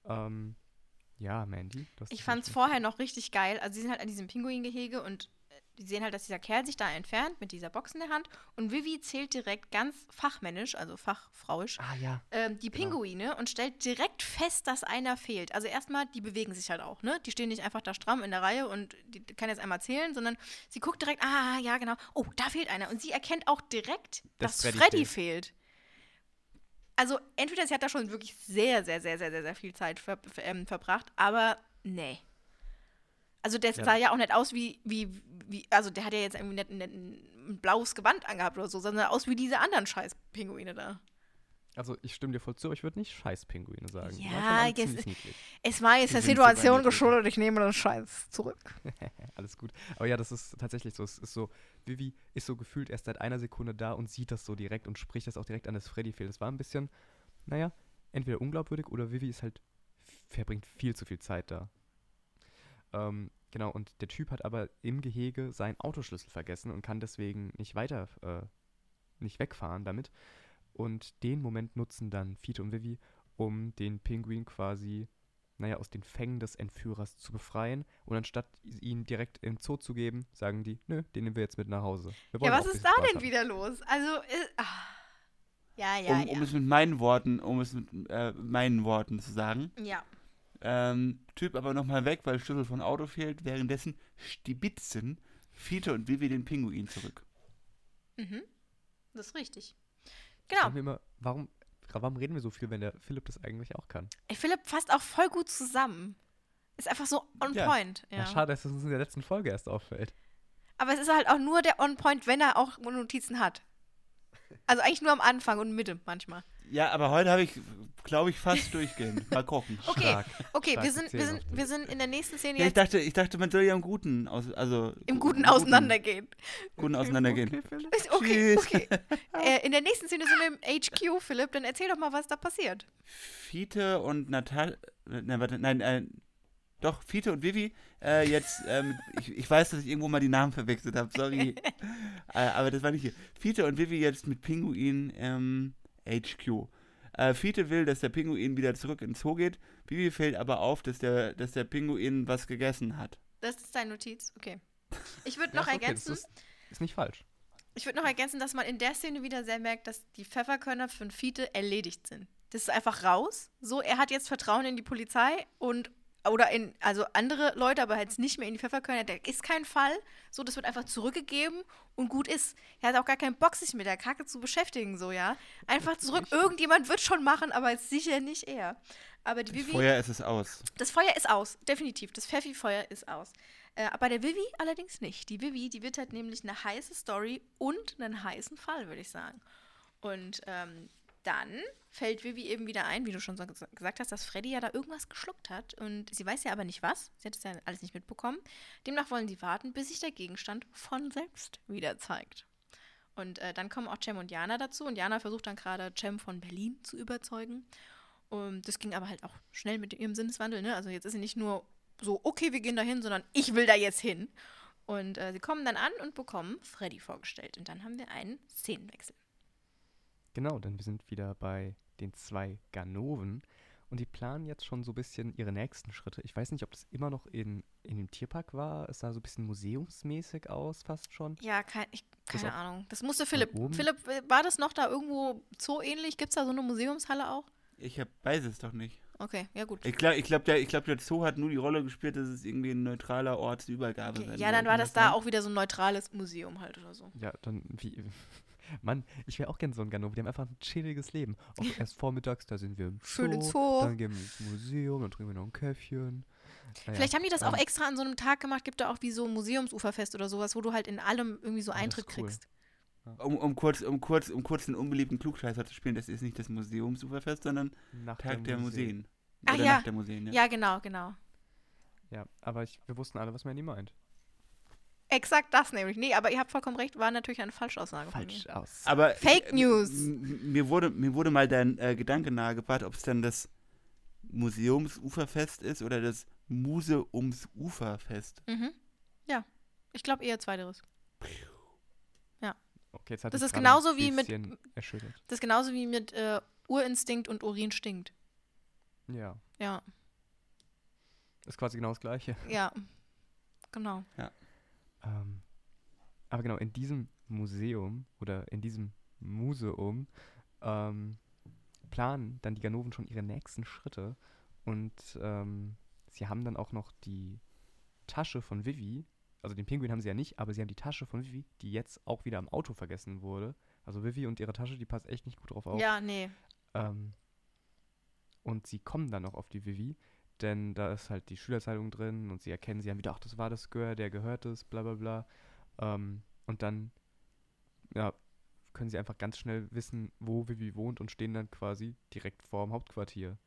Ähm, ja, Mandy. du hast Ich das fand's nicht- vorher noch richtig geil. Also, sie sind halt an diesem Pinguingehege und die sehen halt, dass dieser Kerl sich da entfernt mit dieser Box in der Hand. Und Vivi zählt direkt ganz fachmännisch, also fachfrauisch, Ah ja. ähm, die Genau. Pinguine und stellt direkt fest, dass einer fehlt. Also erstmal, die bewegen sich halt auch, ne? Die stehen nicht einfach da stramm in der Reihe und die kann jetzt einmal zählen, sondern sie guckt direkt, ah, ja, genau, oh, da fehlt einer. Und sie erkennt auch direkt, Dass dass Freddy Freddy, fehlt. Also entweder sie hat da schon wirklich sehr, sehr, sehr, sehr, sehr, sehr viel Zeit ver ver ähm, verbracht, aber nee. Also der Ja. sah ja auch nicht aus wie, wie, wie, also der hat ja jetzt irgendwie nicht, nicht ein blaues Gewand angehabt oder so, sondern aus wie diese anderen scheiß Pinguine da. Also ich stimme dir voll zu, aber ich würde nicht Scheiß-Pinguine sagen. Ja, jetzt-. Es war jetzt der Situation geschuldet, ich nehme den Scheiß zurück. *laughs* Alles gut. Aber ja, das ist tatsächlich so. Es ist so, Vivi ist so gefühlt erst seit einer Sekunde da und sieht das so direkt und spricht das auch direkt an, dass Freddy fehlt. Das war ein bisschen, naja, entweder unglaubwürdig oder Vivi ist halt, verbringt viel zu viel Zeit da. Ähm, genau, und der Typ hat aber im Gehege seinen Autoschlüssel vergessen und kann deswegen nicht weiter, äh, nicht wegfahren damit. Und den Moment nutzen dann Fiete und Vivi, um den Pinguin quasi naja, aus den Fängen des Entführers zu befreien. Und anstatt ihn direkt im Zoo zu geben, sagen die, nö, den nehmen wir jetzt mit nach Hause. Wir Ja, wollen was ist da Spaß denn haben. wieder los? Also, äh, ah. ja, ja, um, um ja. es mit meinen Worten, um es mit äh, meinen Worten zu sagen. ja. Ähm, typ aber nochmal weg, weil Schlüssel von Auto fehlt. Währenddessen stibitzen Fiete und Vivi den Pinguin zurück. Mhm. Das ist richtig. Genau. Sagen wir immer, warum, warum reden wir so viel, wenn der Philipp das eigentlich auch kann? Ey, Philipp fasst auch voll gut zusammen. Ist einfach so on Ja. point. Ja. Ja. schade, dass es uns in der letzten Folge erst auffällt. Aber es ist halt auch nur der on point, wenn er auch Notizen hat. Also eigentlich nur am Anfang und Mitte manchmal. Ja, aber heute habe ich, glaube ich, fast durchgehend. Mal gucken. *laughs* Okay, Stark. okay, wir Starke sind, wir, sind, wir sind in der nächsten Szene Ja, ich jetzt dachte, ich dachte, man soll ja im Guten, aus, also im guten Auseinandergehen. Guten auseinandergehen. Okay, Tschüss. okay. *laughs* äh, in der nächsten Szene sind wir im HQ, Philipp. Dann erzähl doch mal, was da passiert. Fiete und Natal, nein, warte, nein, äh, doch, Fiete und Vivi, äh, jetzt, ähm, *laughs* ich, ich weiß, dass ich irgendwo mal die Namen verwechselt habe, sorry. äh, aber das war nicht hier. Fiete und Vivi jetzt mit Pinguin im HQ. Äh, Fiete will, dass der Pinguin wieder zurück ins Zoo geht. Vivi fällt aber auf, dass der, dass der Pinguin was gegessen hat. Das ist deine Notiz. Okay. Ich würde *laughs* Ja, noch okay, ergänzen, ist, ist nicht falsch. ich würde noch ergänzen, dass man in der Szene wieder sehr merkt, dass die Pfefferkörner von Fiete erledigt sind. Das ist einfach raus. So, er hat jetzt Vertrauen in die Polizei und oder in also andere Leute, aber jetzt nicht mehr in die Pfefferkörner. Da ist kein Fall. So, das wird einfach zurückgegeben und gut ist. Er hat auch gar keinen Bock, sich mit der Kacke zu beschäftigen, so ja. Einfach zurück. Irgendjemand wird schon machen, aber jetzt sicher nicht er. Aber die Das Vivi. Feuer ist es aus. Das Feuer ist aus, definitiv. Das Pfeffi-Feuer ist aus. Äh, bei der Vivi allerdings nicht. Die Vivi, die wittert nämlich eine heiße Story und einen heißen Fall, würde ich sagen. Und ähm, dann fällt Vivi eben wieder ein, wie du schon so ges- gesagt hast, dass Freddy ja da irgendwas geschluckt hat. Und sie weiß ja aber nicht was. Sie hat es ja alles nicht mitbekommen. Demnach wollen sie warten, bis sich der Gegenstand von selbst wieder zeigt. Und äh, dann kommen auch Cem und Jana dazu. Und Jana versucht dann gerade, Cem von Berlin zu überzeugen. Und das ging aber halt auch schnell mit ihrem Sinneswandel. Ne? Also jetzt ist sie nicht nur so, okay, wir gehen da hin, sondern ich will da jetzt hin. Und äh, sie kommen dann an und bekommen Freddy vorgestellt. Und dann haben wir einen Szenenwechsel. Genau, denn wir sind wieder bei den zwei Ganoven und die planen jetzt schon so ein bisschen ihre nächsten Schritte. Ich weiß nicht, ob das immer noch in, in dem Tierpark war. Es sah so ein bisschen museumsmäßig aus, fast schon. Ja, kein, ich, keine Ahnung. Das musste Philipp. Philipp, war das noch da irgendwo zoo-ähnlich? Gibt es da so eine Museumshalle auch? Ich hab, weiß es doch nicht. Okay, ja gut. Ich glaube, ich glaub, der, ich glaub, der Zoo hat nur die Rolle gespielt, dass es irgendwie ein neutraler Ort zur Übergabe Okay. Ja, dann war das da sein? auch wieder so ein neutrales Museum halt oder so. Ja, dann wie. Mann, ich wäre auch gern so ein Ganove. Die haben einfach ein chilliges Leben. Auch erst vormittags, da sind wir im Zoo. Schön im Zoo. Dann gehen wir ins Museum, dann trinken wir noch ein Käffchen. Naja, Vielleicht haben die das auch extra an so einem Tag gemacht. Gibt da auch wie so ein Museumsuferfest oder sowas, wo du halt in allem irgendwie so ist Eintritt cool. kriegst. Um, um, kurz, um, kurz, um kurz einen unbeliebten Klugscheißer zu spielen, das ist nicht das Museumsuferfest, sondern Nach Tag der Museen. Ah, Oder ja. Nacht der Museen, ja. Ja, genau, genau. Ja, aber ich, wir wussten alle, was Mandy meint. Exakt das nämlich. Nee, aber ihr habt vollkommen recht, war natürlich eine Falschaussage von Falsch mir. aus. Aber Fake äh, News. m- m- Mir wurde, mir wurde mal dein äh, Gedanke nahegebracht, ob es dann das Museumsuferfest ist oder das Museumsuferfest. Mhm. Ja, ich glaube eher zweiteres. Okay, jetzt hat Das mich ist genauso ein wie mit- bisschen Erschüttert. Das ist genauso wie mit äh, Urinstinkt und Urin stinkt. Ja, Ja, ist quasi genau das Gleiche. ja. Genau. Ähm, aber genau, in diesem Museum oder in diesem Museum ähm, planen dann die Ganoven schon ihre nächsten Schritte und ähm, sie haben dann auch noch die Tasche von Vivi, also den Pinguin haben sie ja nicht, aber sie haben die Tasche von Vivi, die jetzt auch wieder am Auto vergessen wurde. Also Vivi und ihre Tasche, die passt echt nicht gut drauf auf. Ja, nee. Ähm, und sie kommen dann auch auf die Vivi, denn da ist halt die Schülerzeitung drin und sie erkennen sie haben wieder, ach, das war das Gör, der gehört es, bla bla bla. Ähm, und dann, ja, können sie einfach ganz schnell wissen, wo Vivi wohnt und stehen dann quasi direkt vor dem Hauptquartier.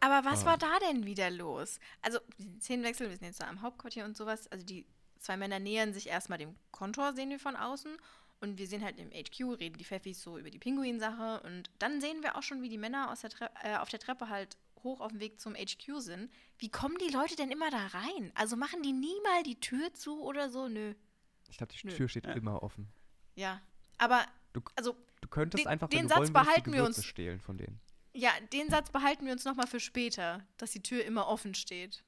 Aber was Ah. war da denn wieder los? Also, die Szenenwechsel, wir sind jetzt da am Hauptquartier und sowas. Also, die zwei Männer nähern sich erstmal dem Kontor, sehen wir von außen. Und wir sehen halt im HQ, reden die Pfeffis so über die Pinguin-Sache. Und dann sehen wir auch schon, wie die Männer der äh, auf der Treppe halt hoch auf dem Weg zum HQ sind. Wie kommen die Leute denn immer da rein? Also machen die nie mal die Tür zu oder so? Nö. Ich glaube, die Nö. Tür steht Ja. immer offen. Ja. Aber, Du- also, Du könntest Den- einfach, den wenn du Satz wollen behalten die wir uns. stehlen von denen. ja, den Satz behalten wir uns nochmal für später, dass die Tür immer offen steht.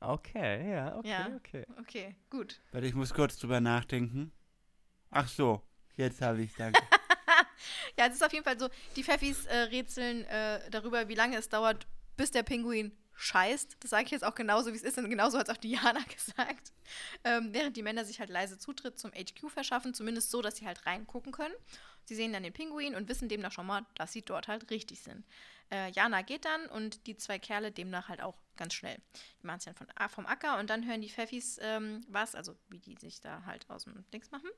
Okay, ja, okay, Ja. okay. Okay, gut. Warte, ich muss kurz drüber nachdenken. Ach so, jetzt habe ich danke. *laughs* Ja, es ist auf jeden Fall so, die Pfeffis äh, rätseln äh, darüber, wie lange es dauert, bis der Pinguin scheißt. Das sage ich jetzt auch genauso, wie es ist, und genauso hat es auch Diana *laughs* gesagt. Ähm, während die Männer sich halt leise Zutritt zum HQ verschaffen, zumindest so, dass sie halt reingucken können. Sie sehen dann den Pinguin und wissen demnach schon mal, dass sie dort halt richtig sind. Äh, Jana geht dann und die zwei Kerle demnach halt auch ganz schnell. Die machen es dann von, vom Acker und dann hören die Pfeffis ähm, was, also wie die sich da halt aus dem Dings machen.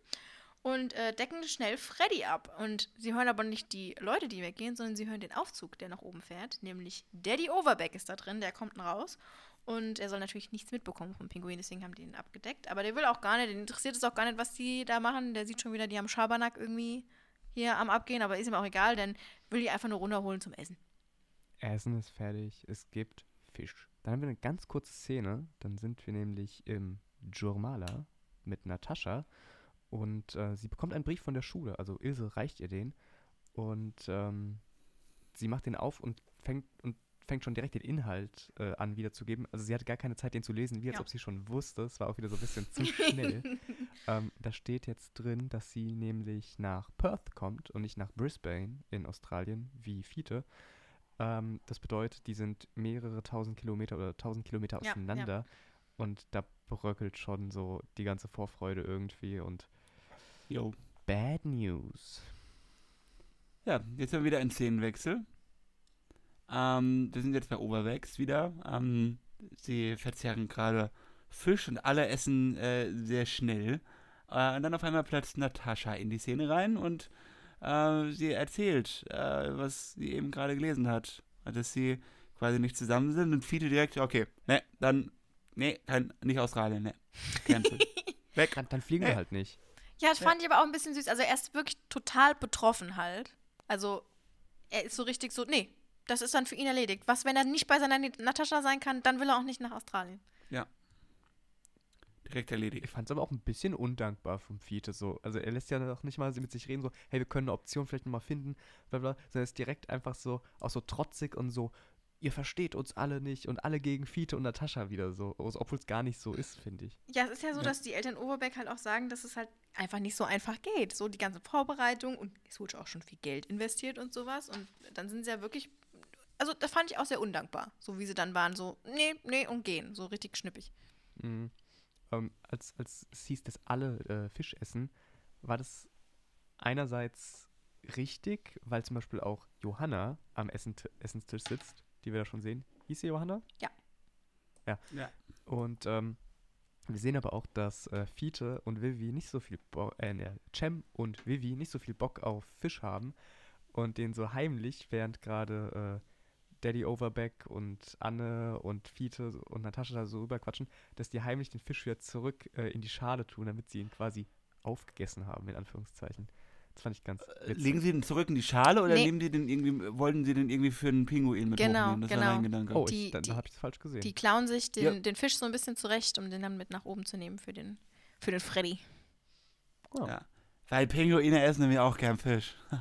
Und äh, decken schnell Freddy ab. Und sie hören aber nicht die Leute, die weggehen, sondern sie hören den Aufzug, der nach oben fährt. Nämlich Daddy Overback ist da drin, der kommt raus. Und er soll natürlich nichts mitbekommen vom Pinguin, deswegen haben die ihn abgedeckt. Aber der will auch gar nicht, den interessiert es auch gar nicht, was die da machen. Der sieht schon wieder, die haben Schabernack irgendwie hier am Abgehen, aber ist ihm auch egal, denn will die einfach nur runterholen zum Essen. Essen ist fertig, es gibt Fisch. Dann haben wir eine ganz kurze Szene, dann sind wir nämlich im Jurmala mit Natascha und äh, sie bekommt einen Brief von der Schule, also Ilse reicht ihr den und ähm, sie macht den auf und fängt und fängt schon direkt den Inhalt äh, an wiederzugeben. Also sie hatte gar keine Zeit, den zu lesen, wie als Ja. ob sie schon wusste. Es war auch wieder so ein bisschen zu *laughs* schnell. ähm, da steht jetzt drin, dass sie nämlich nach Perth kommt und nicht nach Brisbane in Australien, wie Fiete. Ähm, das bedeutet, die sind mehrere tausend Kilometer oder tausend Kilometer Ja, ja. auseinander. Und da bröckelt schon so die ganze Vorfreude irgendwie und Jo. Bad News. Ja, jetzt haben wir wieder einen Szenenwechsel. Ähm, wir sind jetzt bei Oberwex wieder. Ähm, sie verzehren gerade Fisch und alle essen äh, sehr schnell. Äh, und dann auf einmal platzt Natascha in die Szene rein und äh, sie erzählt, äh, was sie eben gerade gelesen hat. Dass sie quasi nicht zusammen sind und Fiete direkt, okay, ne, dann, ne, kein, nicht Australien, ne. Cancel. *laughs* Weg. Dann, dann fliegen Äh. wir halt nicht. Ja, das fand ich aber auch ein bisschen süß. Also er ist wirklich total betroffen halt. Also er ist so richtig so, nee, das ist dann für ihn erledigt. Was, wenn er nicht bei seiner Natascha sein kann, dann will er auch nicht nach Australien. Direkt erledigt. Ich fand es aber auch ein bisschen undankbar vom Fiete so. Also er lässt ja noch nicht mal mit sich reden, so, hey, wir können eine Option vielleicht nochmal finden, bla bla, sondern er ist direkt einfach so, auch so trotzig und so, ihr versteht uns alle nicht und alle gegen Fiete und Natascha wieder so, obwohl es gar nicht so ist, finde ich. Ja, es ist ja so, Ja. dass die Eltern Oberbeck halt auch sagen, dass es halt einfach nicht so einfach geht. So die ganze Vorbereitung und es wurde auch schon viel Geld investiert und sowas. Und dann sind sie ja wirklich, also das fand ich auch sehr undankbar. So wie sie dann waren, so, nee, nee und gehen. So richtig schnippig. Mhm. Ähm, als, als es hieß, dass alle äh, Fisch essen, war das einerseits richtig, weil zum Beispiel auch Johanna am Essent Essenstisch sitzt, die wir da schon sehen. Hieß sie Johanna? Ja. Ja. Ja. Und ähm, wir sehen aber auch, dass äh, Fiete und Vivi nicht so viel Bock, äh, ne, Cem und Vivi nicht so viel Bock auf Fisch haben und den so heimlich, während gerade äh, Daddy Overback und Anne und Fiete und Natascha da so rüberquatschen, dass die heimlich den Fisch wieder zurück äh, in die Schale tun, damit sie ihn quasi aufgegessen haben, in Anführungszeichen. Das fand ich ganz Äh, witzig. Legen Sie den zurück in die Schale oder Nee. nehmen die den irgendwie, wollten Sie den irgendwie für einen Pinguin mit Genau, hochnehmen? Das genau. war mein Gedanke. oh, ich, dann, habe ich das falsch gesehen. Die klauen sich den, Ja. den Fisch so ein bisschen zurecht, um den dann mit nach oben zu nehmen für den, für den Freddy. Oh. Ja. Weil Pinguine essen nämlich auch gern Fisch. *laughs*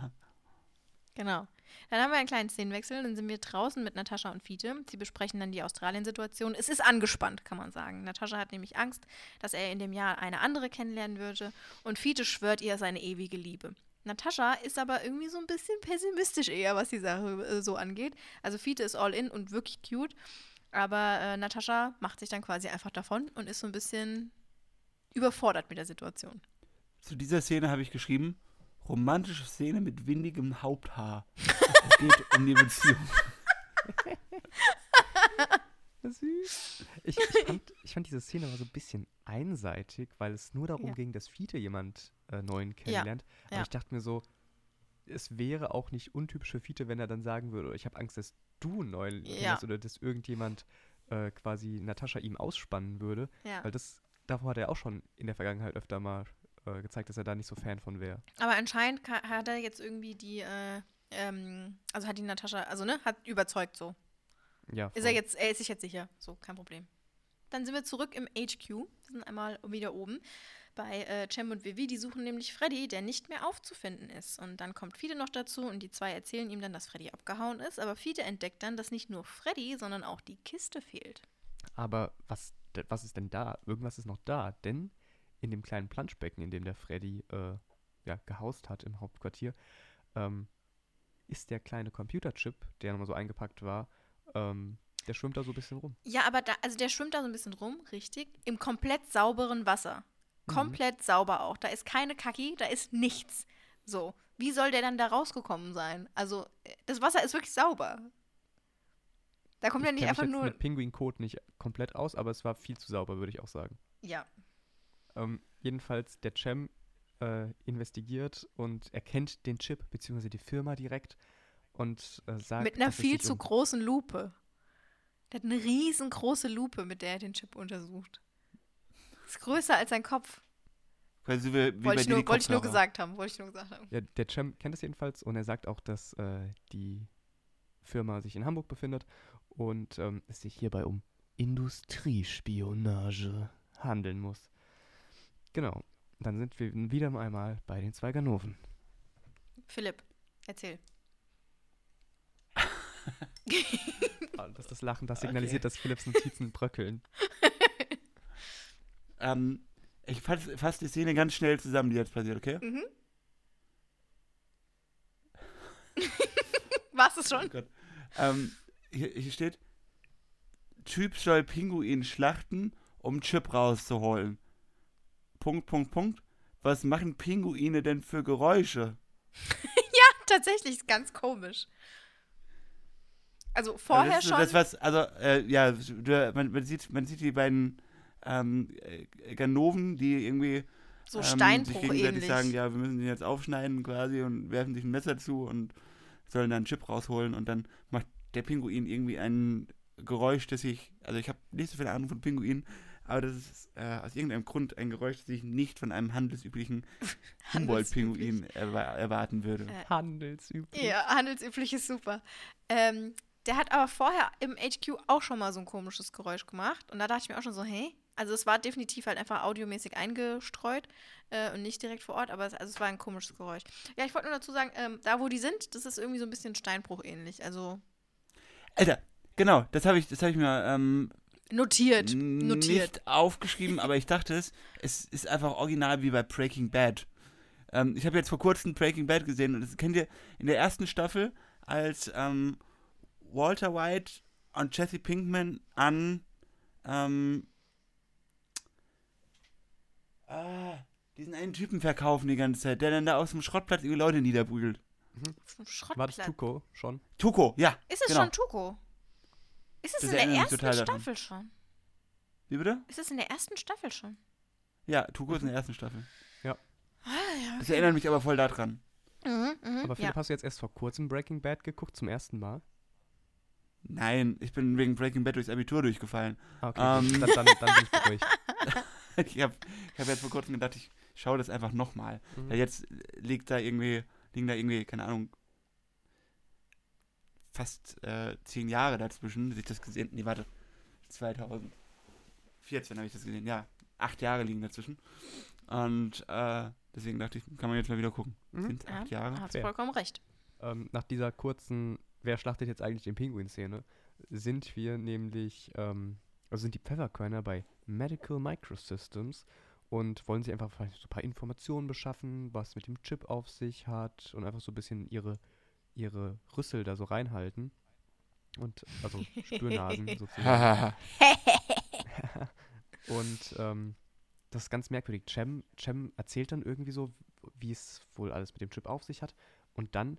Genau. Dann haben wir einen kleinen Szenenwechsel. Dann sind wir draußen mit Natascha und Fiete. Sie besprechen dann die Australien-Situation. Es ist angespannt, kann man sagen. Natascha hat nämlich Angst, dass er in dem Jahr eine andere kennenlernen würde. Und Fiete schwört ihr seine ewige Liebe. Natascha ist aber irgendwie so ein bisschen pessimistisch eher, was die Sache äh, so angeht. Also Fiete ist all in und wirklich cute. Aber äh, Natascha macht sich dann quasi einfach davon und ist so ein bisschen überfordert mit der Situation. Zu dieser Szene habe ich geschrieben, romantische Szene mit windigem Haupthaar. es geht um die Beziehung. *laughs* Süß. Ich, ich, fand, ich fand diese Szene war so ein bisschen einseitig, weil es nur darum Ja. ging, dass Fiete jemand äh, neuen kennenlernt. Aber ja. ich dachte mir so, es wäre auch nicht untypisch für Fiete, wenn er dann sagen würde, ich habe Angst, dass du einen neuen Ja. kennenlernst oder dass irgendjemand äh, quasi Natascha ihm ausspannen würde. Ja. Weil das, davor hat er auch schon in der Vergangenheit öfter mal äh, gezeigt, dass er da nicht so Fan von wäre. Aber anscheinend hat er jetzt irgendwie die, äh, ähm, also hat die Natascha, also ne, hat überzeugt so. Ja, Ist er jetzt, er ist sich jetzt sicher, so, kein Problem. Dann sind wir zurück im HQ, wir sind einmal wieder oben bei äh, Cem und Vivi, die suchen nämlich Freddy, der nicht mehr aufzufinden ist. Und dann kommt Fiete noch dazu und die zwei erzählen ihm dann, dass Freddy abgehauen ist. Aber Fiete entdeckt dann, dass nicht nur Freddy, sondern auch die Kiste fehlt. Aber was, was ist denn da? Irgendwas ist noch da, denn in dem kleinen Planschbecken, in dem der Freddy äh, ja, gehaust hat im Hauptquartier, ähm, ist der kleine Computerchip, der nochmal so eingepackt war, ähm, der schwimmt da so ein bisschen rum. Ja, aber da, also der schwimmt da so ein bisschen rum, richtig, im komplett sauberen Wasser. Mhm. Komplett sauber auch. Da ist keine Kacki, da ist nichts. So. Wie soll der dann da rausgekommen sein? Also, äh, das Wasser ist wirklich sauber. Da kommt ja Ich nicht kenn mich einfach jetzt nur. mit Pinguinkot nicht komplett aus, aber es war viel zu sauber, würde ich auch sagen. Ja. Ähm, jedenfalls, der Cem äh, investigiert und erkennt den Chip bzw. die Firma direkt und äh, sagt, Mit einer viel zu um, großen Lupe. Der hat eine riesengroße Lupe, mit der er den Chip untersucht. Ist größer als sein Kopf. Quasi wie, wie Wollte ich, nur, wollte ich nur gesagt haben. Wollte ich nur gesagt haben. Ja, der Cem kennt es jedenfalls und er sagt auch, dass äh, die Firma sich in Hamburg befindet und ähm, es sich hierbei um Industriespionage handeln muss. Genau. Dann sind wir wieder einmal bei den zwei Ganoven. Philipp, erzähl. *laughs* Ah, Das, das Lachen, das Okay. signalisiert, dass Philipps Notizen bröckeln. *laughs* Ähm, ich fasse fass die Szene ganz schnell zusammen, die jetzt passiert, okay? Mhm. *laughs* Warst es Oh schon? Gott. Ähm, hier, hier steht, Typ soll Pinguin schlachten, um Chip rauszuholen. Punkt, Punkt, Punkt. Was machen Pinguine denn für Geräusche? *laughs* Tatsächlich ist ganz komisch. Also Also vorher das ist so schon. Das, was, also, äh, ja, man, man, sieht, man sieht die beiden ähm, äh, Ganoven, die irgendwie so ähm, sich Steinbruch gegenseitig ähnlich. sagen, ja, wir müssen den jetzt aufschneiden quasi und werfen sich ein Messer zu und sollen dann einen Chip rausholen und dann macht der Pinguin irgendwie ein Geräusch, das ich, also ich habe nicht so viel Ahnung von Pinguinen, aber das ist äh, aus irgendeinem Grund ein Geräusch, das ich nicht von einem handelsüblichen *laughs* Humboldt-Pinguin erwa erwarten würde. Äh, Handelsüblich. Ja, handelsüblich ist super. Ähm, der hat aber vorher im HQ auch schon mal so ein komisches Geräusch gemacht. Und da dachte ich mir auch schon so, hey. Also es war definitiv halt einfach audiomäßig eingestreut äh, und nicht direkt vor Ort, aber es, also es war ein komisches Geräusch. Ja, ich wollte nur dazu sagen, ähm, da wo die sind, das ist irgendwie so ein bisschen Steinbruch ähnlich. Also Alter, genau, das habe ich, das habe ich mir ähm, notiert. Notiert. nicht aufgeschrieben, aber ich dachte es, es ist einfach original wie bei Breaking Bad. Ähm, ich habe jetzt vor kurzem Breaking Bad gesehen und das kennt ihr in der ersten Staffel, als ähm, Walter White und Jesse Pinkman an ähm, ah, diesen einen Typen verkaufen die ganze Zeit, der dann da aus dem Schrottplatz irgendwie Leute niederprügelt. Auf dem War das Schrottplatz. Tuko schon? Tuko, ja. Ist es genau. schon Tuko? Ist es Das in der ersten total daran. Staffel schon? Wie bitte? Ist es in der ersten Staffel schon? Ja, Tuko ist in der ersten Staffel. Ah, ja. Das erinnert mich aber voll daran. Mhm, mhm, Aber ja. Philipp, hast du jetzt erst vor kurzem Breaking Bad geguckt, zum ersten Mal? Nein, ich bin wegen Breaking Bad durchs Abitur durchgefallen. Ah, okay, Ähm. dann, dann, dann bin ich beruhigt. *laughs* ich habe ich hab jetzt vor kurzem gedacht, ich schaue das einfach nochmal. Mhm. Weil jetzt liegt da irgendwie, liegen da irgendwie, keine Ahnung, fast äh, zehn Jahre dazwischen, bis ich das gesehen Nee, warte. 2014 habe ich das gesehen. Ja, acht Jahre liegen dazwischen. Und äh, deswegen dachte ich, kann man jetzt mal wieder gucken. Mhm. Sind Ja, acht Jahre? Hast Fair. vollkommen recht. Ähm, nach dieser kurzen Wer schlachtet jetzt eigentlich den Pinguin-Szene, sind wir nämlich, ähm, also sind die Pfefferkörner bei Medical Microsystems und wollen sich einfach vielleicht so ein paar Informationen beschaffen, was mit dem Chip auf sich hat und einfach so ein bisschen ihre, ihre Rüssel da so reinhalten. Und, also *laughs* Spürnasen sozusagen. *laughs* Und ähm, das ist ganz merkwürdig. Cem, Cem erzählt dann irgendwie so, wie es wohl alles mit dem Chip auf sich hat. Und dann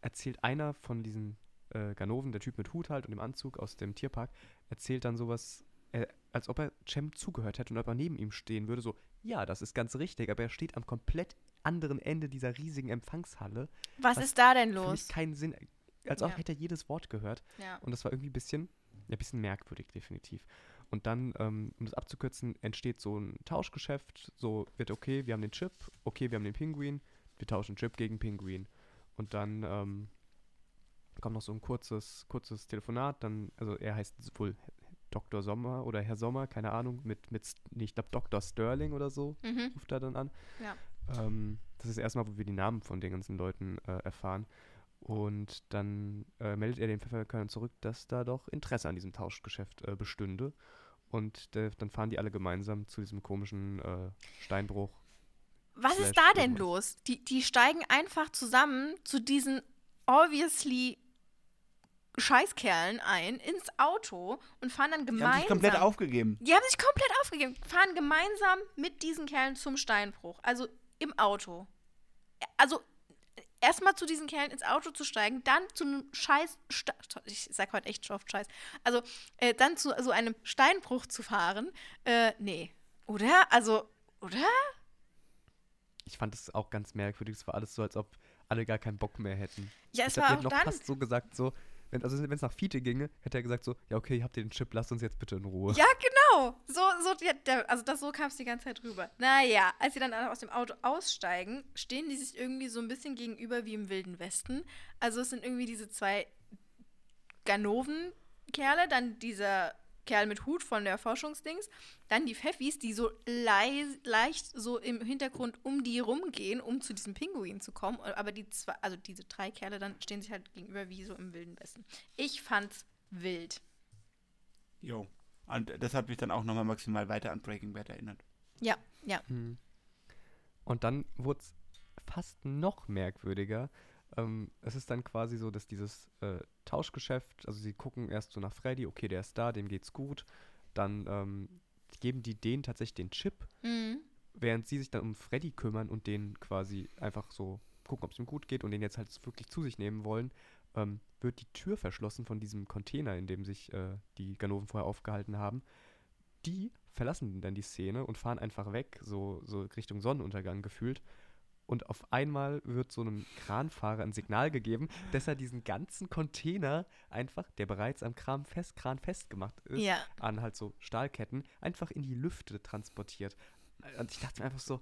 erzählt einer von diesen äh, Ganoven, der Typ mit Hut halt und dem Anzug aus dem Tierpark, erzählt dann sowas, äh, als ob er Cem zugehört hätte und ob er neben ihm stehen würde. So, ja, das ist ganz richtig, aber er steht am komplett anderen Ende dieser riesigen Empfangshalle. Was, Was ist da denn los? keinen Sinn. Als ob Ja. hätte er jedes Wort gehört. Ja. Und das war irgendwie ein bisschen, ja, ein bisschen merkwürdig, definitiv. Und dann, ähm, um das abzukürzen, entsteht so ein Tauschgeschäft. So wird, okay, wir haben den Chip, okay, wir haben den Pinguin, wir tauschen Chip gegen Pinguin. Und dann ähm, kommt noch so ein kurzes, kurzes Telefonat. Dann, also er heißt wohl Dr. Sommer oder Herr Sommer, keine Ahnung, mit, mit ich glaube Dr. Sterling oder so Mhm. ruft er dann an. Ja. Ähm, das ist erstmal, wo wir die Namen von den ganzen Leuten äh, erfahren. Und dann äh, meldet er den Pfefferkörnern zurück, dass da doch Interesse an diesem Tauschgeschäft äh, bestünde. Und äh, dann fahren die alle gemeinsam zu diesem komischen äh, Steinbruch. Was ist da denn los? Die, die steigen einfach zusammen zu diesen obviously Scheißkerlen ein ins Auto und fahren dann Die haben gemeinsam. sich komplett aufgegeben. Die haben sich komplett aufgegeben. Fahren gemeinsam mit diesen Kerlen zum Steinbruch. Also im Auto. Also erstmal zu diesen Kerlen ins Auto zu steigen, dann zu einem Scheiß. Sta ich sag heute echt oft Scheiß. Also äh, dann zu so einem Steinbruch zu fahren. Äh, nee. Oder? Also, oder? Ich fand es auch ganz merkwürdig. Es war alles so, als ob alle gar keinen Bock mehr hätten. Ja, ich es glaub, war auch noch dann. fast so gesagt, so, wenn also es nach Fiete ginge, hätte er gesagt so, ja okay, habt ihr den Chip, lasst uns jetzt bitte in Ruhe. Ja, genau. So, so, der, also das, so kam es die ganze Zeit rüber. Naja, als sie dann aus dem Auto aussteigen, stehen die sich irgendwie so ein bisschen gegenüber wie im Wilden Westen. Also es sind irgendwie diese zwei Ganoven-Kerle, dann dieser Kerl mit Hut von der Forschungsdings, dann die Pfeffis, die so lei leicht so im Hintergrund um die rumgehen, um zu diesem Pinguin zu kommen. Aber die zwei, also diese drei Kerle dann stehen sich halt gegenüber wie so im Wilden Westen. Ich fand's wild. Jo. Und das hat mich dann auch nochmal maximal weiter an Breaking Bad erinnert. Ja, ja. Hm. Und dann wurde es fast noch merkwürdiger. Ähm, es ist dann quasi so, dass dieses äh, Tauschgeschäft, also sie gucken erst so nach Freddy, okay, der ist da, dem geht's gut. Dann ähm, geben die denen tatsächlich den Chip, Mhm. während sie sich dann um Freddy kümmern und den quasi einfach so gucken, ob es ihm gut geht und den jetzt halt wirklich zu sich nehmen wollen, ähm, wird die Tür verschlossen von diesem Container, in dem sich äh, die Ganoven vorher aufgehalten haben. Die verlassen dann die Szene und fahren einfach weg, so, so Richtung Sonnenuntergang gefühlt. Und auf einmal wird so einem Kranfahrer ein Signal gegeben, dass er diesen ganzen Container einfach, der bereits am Kran, fest, Kran festgemacht ist, Ja. an halt so Stahlketten, einfach in die Lüfte transportiert. Und ich dachte mir einfach so,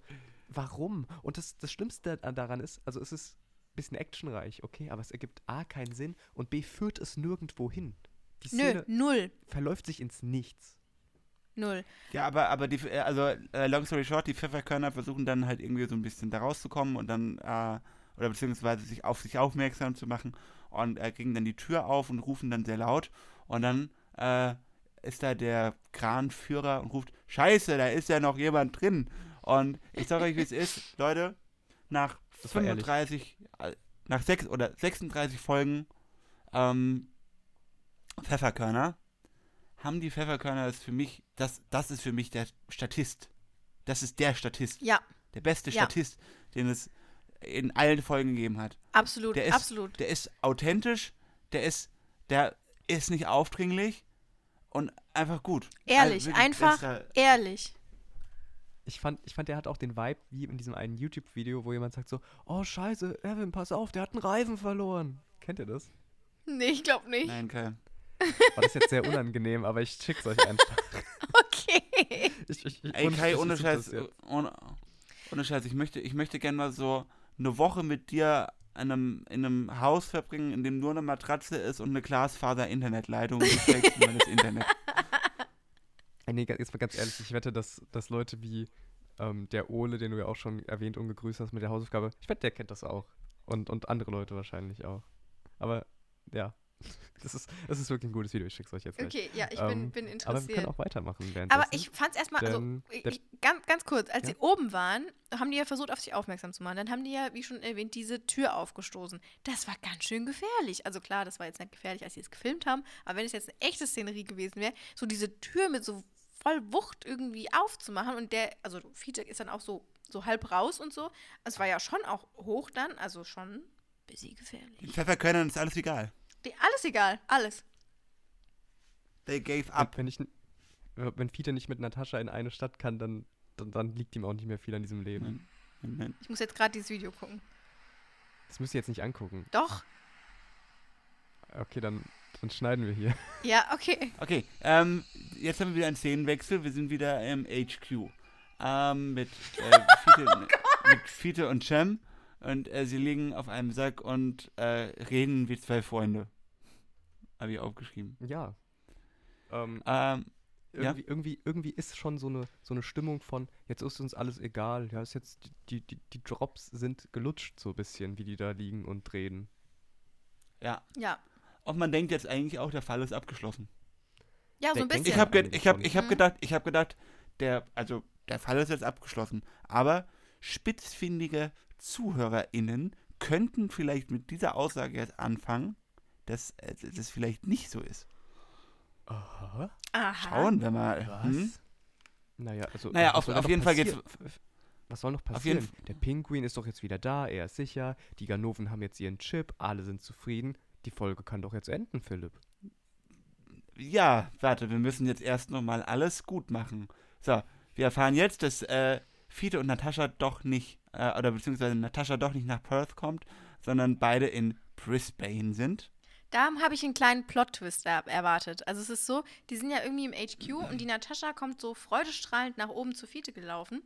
warum? Und das, das Schlimmste an- daran ist, also es ist ein bisschen actionreich, okay, aber es ergibt A keinen Sinn und B führt es nirgendwo hin. Die Nö, Szene null. verläuft sich ins Nichts. Null. Ja, aber, aber die, äh, also, äh, long story short, die Pfefferkörner versuchen dann halt irgendwie so ein bisschen da rauszukommen und dann, äh, oder beziehungsweise sich auf sich aufmerksam zu machen und äh, kriegen dann die Tür auf und rufen dann sehr laut und dann äh, ist da der Kranführer und ruft, Scheiße, da ist ja noch jemand drin. Und ich sage euch, wie es ist, Leute, nach Das war ehrlich. 35, äh, nach sechs oder 36 Folgen ähm, Pfefferkörner haben die Pfefferkörner ist für mich, das, das ist für mich der Statist. Das ist der Statist. Ja, Der beste Ja. Statist, den es in allen Folgen gegeben hat. absolut, Der ist, absolut. Der ist authentisch, der ist, der ist nicht aufdringlich und einfach gut. Ehrlich, wirklich einfach bester- ehrlich. Ich fand, ich fand, der hat auch den Vibe wie in diesem einen YouTube-Video, wo jemand sagt so, oh scheiße, Evan, pass auf, der hat einen Reifen verloren. Kennt ihr das? Nee, ich glaube nicht. Nein, kein. War das jetzt sehr unangenehm, aber ich schick's euch einfach. *laughs* Okay. Ich, ich, ich, Ey, ohne Kai, Scheiß, ohne Scheiß, das ohne, ohne Scheiß, ich möchte, ich möchte gerne mal so eine Woche mit dir in einem, in einem Haus verbringen, in dem nur eine Matratze ist und eine Glasfaser-Internetleitung. Mir das Internet. Ey, nee, jetzt mal ganz ehrlich, ich wette, dass, dass Leute wie ähm, der Ole, den du ja auch schon erwähnt und gegrüßt hast mit der Hausaufgabe, ich wette, der kennt das auch. Und, und andere Leute wahrscheinlich auch. Aber ja, *laughs* das ist, das ist wirklich ein gutes Video, ich schick's euch jetzt gleich. Okay, ja, ich Ähm, bin, bin Aber wir interessiert. können auch weitermachen. Aber ich fand's erstmal, also ich, ganz, ganz kurz, als Ja? sie oben waren, haben die ja versucht, auf sich aufmerksam zu machen. Dann haben die ja, wie schon erwähnt, diese Tür aufgestoßen. Das war ganz schön gefährlich. Also klar, das war jetzt nicht gefährlich, als sie es gefilmt haben, aber wenn es jetzt eine echte Szenerie gewesen wäre, so diese Tür mit so voll Wucht irgendwie aufzumachen und der, also Fiete ist dann auch so, so halb raus und so. Es war ja schon auch hoch dann, also schon ein bisschen gefährlich. Pfefferkörnern ist alles egal. Die, alles egal, alles. They gave Wenn- up. Wenn, ich, wenn Fiete nicht mit Natascha in eine Stadt kann, dann, dann, dann liegt ihm auch nicht mehr viel an diesem Leben. Nein. Nein. Ich muss jetzt gerade dieses Video gucken. Das müsst ihr jetzt nicht angucken. Doch. Okay, dann, dann schneiden wir hier. *laughs* Ja, okay. Okay, ähm, jetzt haben wir wieder einen Szenenwechsel. Wir sind wieder im HQ. Ähm, mit, äh, *laughs* Fiete, mit Fiete und Cem. Und äh, sie liegen auf einem Sack und äh, reden wie zwei Freunde. Habe ich aufgeschrieben. Ja. Ähm, Ähm, Ja? irgendwie, irgendwie, irgendwie ist schon so eine, so eine Stimmung von, jetzt ist uns alles egal. Ja, ist jetzt, die, die, die Drops sind gelutscht so ein bisschen, wie die da liegen und reden. ja. Ja. Und man denkt jetzt eigentlich auch, der Fall ist abgeschlossen. Ja, so ein bisschen. Ich habe ge ich hab, ich hab gedacht, ich habe gedacht, der, also der Fall ist jetzt abgeschlossen. Aber spitzfindige ZuhörerInnen könnten vielleicht mit dieser Aussage jetzt anfangen, dass äh, das vielleicht nicht so ist. Aha. Aha. Schauen wir mal. Was? Hm? Naja, also. Naja, was auf, auf jeden Fall geht's. passieren? Was soll noch passieren? Der Pinguin ist doch jetzt wieder da, er ist sicher. Die Ganoven haben jetzt ihren Chip, alle sind zufrieden. Die Folge kann doch jetzt enden, Philipp. Ja, warte, wir müssen jetzt erst nochmal alles gut machen. So, wir erfahren jetzt, dass äh, Fiete und Natascha doch nicht, äh, oder beziehungsweise Natascha doch nicht nach Perth kommt, sondern beide in Brisbane sind. Da habe ich einen kleinen Plot-Twist er erwartet. Also es ist so, die sind ja irgendwie im HQ und die Natascha kommt so freudestrahlend nach oben zu Fiete gelaufen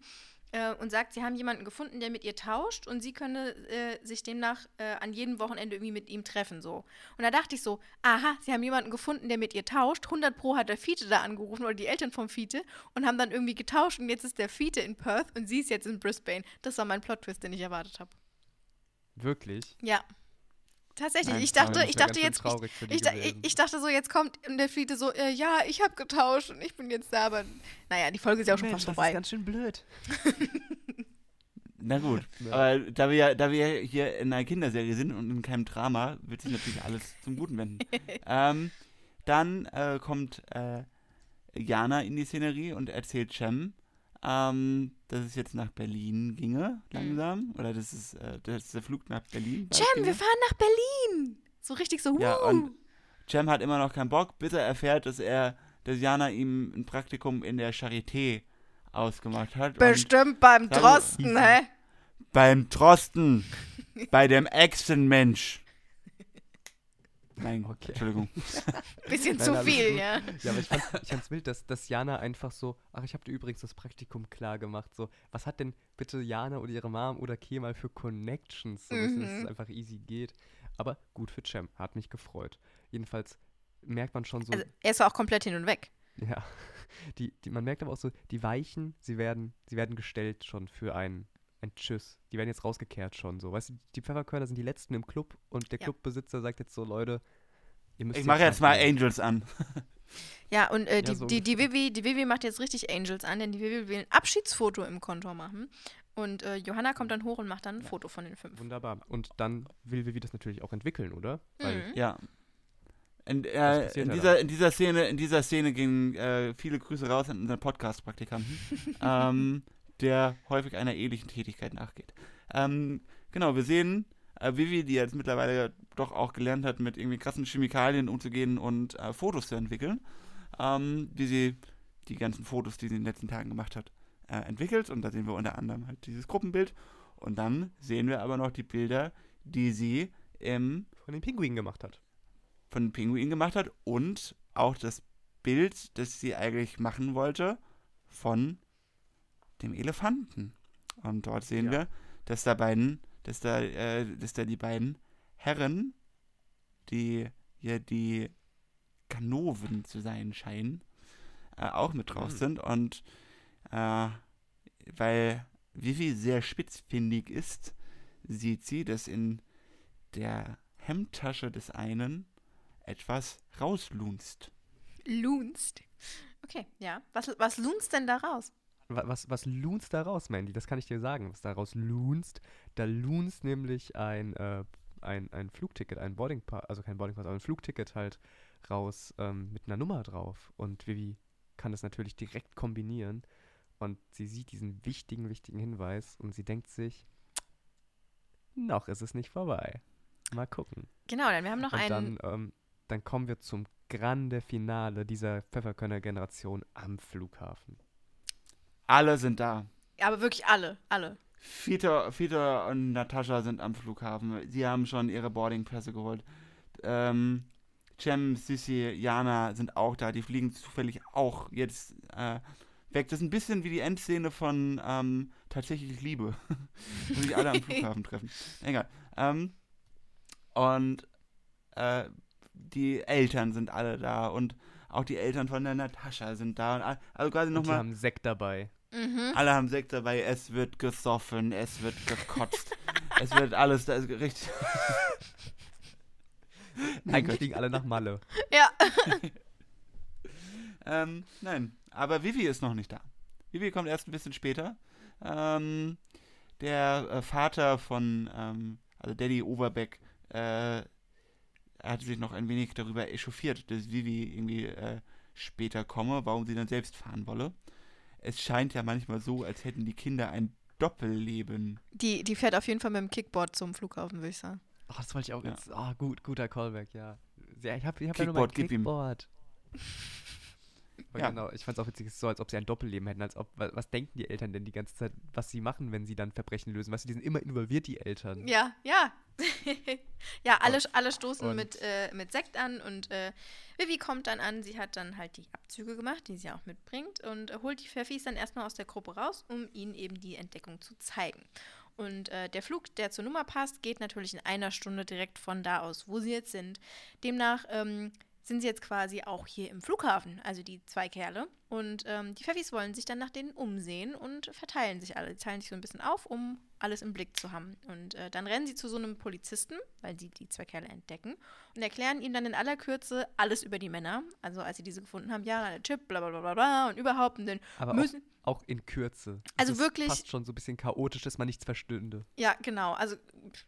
äh, und sagt, sie haben jemanden gefunden, der mit ihr tauscht und sie könne äh, sich demnach äh, an jedem Wochenende irgendwie mit ihm treffen. so. Und da dachte ich so, aha, sie haben jemanden gefunden, der mit ihr tauscht. 100 Pro hat der Fiete da angerufen oder die Eltern vom Fiete und haben dann irgendwie getauscht und jetzt ist der Fiete in Perth und sie ist jetzt in Brisbane. Das war mein Plot-Twist, den ich erwartet habe. Wirklich? Ja. Tatsächlich, Nein, ich dachte, ich dachte jetzt, ich, ich, ich, dachte so, jetzt kommt und der Fiete so, äh, ja, ich habe getauscht und ich bin jetzt da, aber naja, die Folge ist ja auch schon Mensch, fast das ist vorbei. ganz schön blöd. Na gut, Ja. aber da wir, ja- da wir hier in einer Kinderserie sind und in keinem Drama, wird sich natürlich alles zum Guten wenden. *laughs* ähm, dann äh, kommt äh, Jana in die Szenerie und erzählt Cem, ähm, dass es jetzt nach Berlin ginge, langsam. Oder dass, es, äh, dass der Flug nach Berlin Cem, wir fahren nach Berlin. So richtig so, Ja, wuh. und Cem hat immer noch keinen Bock, bis er erfährt, dass er, dass Jana ihm ein Praktikum in der Charité ausgemacht hat. Bestimmt beim Drosten, hä? beim Trosten, *laughs* bei dem Echsenmensch. Nein, Okay. Entschuldigung. *laughs* Bisschen Nein, zu viel, ja. Ja, aber ich fand ich fand's wild, dass, dass Jana einfach so, ach, ich habe dir übrigens das Praktikum klar gemacht. So, was hat denn bitte Jana oder ihre Mom oder Kemal für Connections, so, du, dass es Mhm. einfach easy geht. Aber gut für Cem, hat mich gefreut. Jedenfalls merkt man schon so, Also, er ist auch komplett hin und weg. ja, die, die, man merkt aber auch so, die Weichen, sie werden, sie werden gestellt schon für ein, ein Tschüss. Die werden jetzt rausgekehrt schon so. Weißt du, die Pfefferkörner sind die letzten im Club und der Ja. Clubbesitzer sagt jetzt so, Leute, ihr müsst Ich mache jetzt mal gehen. Angels an. Ja, und äh, die, so die, die, Vivi, die Vivi macht jetzt richtig Angels an, denn die Vivi will ein Abschiedsfoto im Kontor machen. Und äh, Johanna kommt dann hoch und macht dann ein Foto von den fünf. Wunderbar. Und dann will Vivi das natürlich auch entwickeln, oder? Weil Mhm. Ja. In, äh, in, dieser, in dieser Szene, in dieser Szene gingen äh, viele Grüße raus an unseren Podcast-Praktikanten, *laughs* ähm, der häufig einer ähnlichen Tätigkeit nachgeht. Ähm, genau, wir sehen äh, Vivi, die jetzt mittlerweile doch auch gelernt hat, mit irgendwie krassen Chemikalien umzugehen und äh, Fotos zu entwickeln, ähm, wie sie die ganzen Fotos, die sie in den letzten Tagen gemacht hat, äh, entwickelt. Und da sehen wir unter anderem halt dieses Gruppenbild. Und dann sehen wir aber noch die Bilder, die sie im von den Pinguinen gemacht hat. von den Pinguin gemacht hat und auch das Bild, das sie eigentlich machen wollte, von dem Elefanten. Und dort sehen Ja. wir, dass da beiden, dass da, äh, dass da die beiden Herren, die ja die Ganoven zu sein scheinen, äh, auch mit drauf Mhm. sind. Und äh, weil Vivi sehr spitzfindig ist, sieht sie, dass in der Hemdtasche des einen etwas rauslunzt. Lunst. Okay, ja. Was, was lunst denn da raus? Wa- Was, was lunzt da raus, Mandy? Das kann ich dir sagen, was daraus lunzt. Da lunzt nämlich ein, äh, ein, ein Flugticket, ein Boarding Pass, also kein Boarding Pass, aber ein Flugticket halt raus ähm, mit einer Nummer drauf. Und Vivi kann das natürlich direkt kombinieren. Und sie sieht diesen wichtigen, wichtigen Hinweis und sie denkt sich, noch ist es nicht vorbei. Mal gucken. Genau, denn wir haben noch Und einen. dann, ähm, dann kommen wir zum grande Finale dieser Pfefferkörner-Generation am Flughafen. Alle sind da. Aber wirklich alle, alle. Fita, Fita und Natascha sind am Flughafen. Sie haben schon ihre Boardingpässe geholt. Ähm, Cem, Sissi, Jana sind auch da. Die fliegen zufällig auch jetzt äh, weg. Das ist ein bisschen wie die Endszene von ähm, Tatsächlich Liebe. *laughs* Wo sich alle am Flughafen treffen. Egal. Ähm, und äh, die Eltern sind alle da und auch die Eltern von der Natascha sind da. Und also quasi Und die nochmal. haben Sekt dabei. Mhm. Alle haben Sekt dabei, es wird gesoffen, es wird gekotzt, *laughs* es wird alles da ist richtig. *laughs* Eigentlich fliegen alle nach Malle. Ja. *laughs* ähm, nein, aber Vivi ist noch nicht da. Vivi kommt erst ein bisschen später. Ähm, der äh, Vater von, ähm, also Daddy Overbeck, äh, er hat sich noch ein wenig darüber echauffiert, dass Vivi irgendwie äh, später komme, warum sie dann selbst fahren wolle. Es scheint ja manchmal so, als hätten die Kinder ein Doppelleben. Die, die fährt auf jeden Fall mit dem Kickboard zum Flughafen, würde ich sagen. Ach, das wollte ich auch Ja. jetzt. Ah, gut, guter Callback, ja. ja ich habe ich hab ja nur mein Kickboard, gib ihm. Kickboard. *laughs* Aber Ja. Genau, ich fand es auch witzig, es ist so, als ob sie ein Doppelleben hätten, als ob, wa- was denken die Eltern denn die ganze Zeit, was sie machen, wenn sie dann Verbrechen lösen? Weißt du, die sind immer involviert, die Eltern. Ja, ja. *laughs* ja, alle, alle stoßen und- mit, äh, mit Sekt an und äh, Vivi kommt dann an. Sie hat dann halt die Abzüge gemacht, die sie auch mitbringt und äh, holt die Pfeffis dann erstmal aus der Gruppe raus, um ihnen eben die Entdeckung zu zeigen. Und äh, der Flug, der zur Nummer passt, geht natürlich in einer Stunde direkt von da aus, wo sie jetzt sind. Demnach ähm, sind sie jetzt quasi auch hier im Flughafen, also die zwei Kerle. Und ähm, die Pfeffis wollen sich dann nach denen umsehen und verteilen sich alle. Die teilen sich so ein bisschen auf, um alles im Blick zu haben. Und äh, dann rennen sie zu so einem Polizisten, weil sie die zwei Kerle entdecken, und erklären ihm dann in aller Kürze alles über die Männer. Also als sie diese gefunden haben, ja, der Chip, bla bla bla bla und überhaupt. Und dann Aber müssen. auch, auch in Kürze. Also wirklich- Fast schon so ein bisschen chaotisch, dass man nichts verstünde. Ja, genau. Also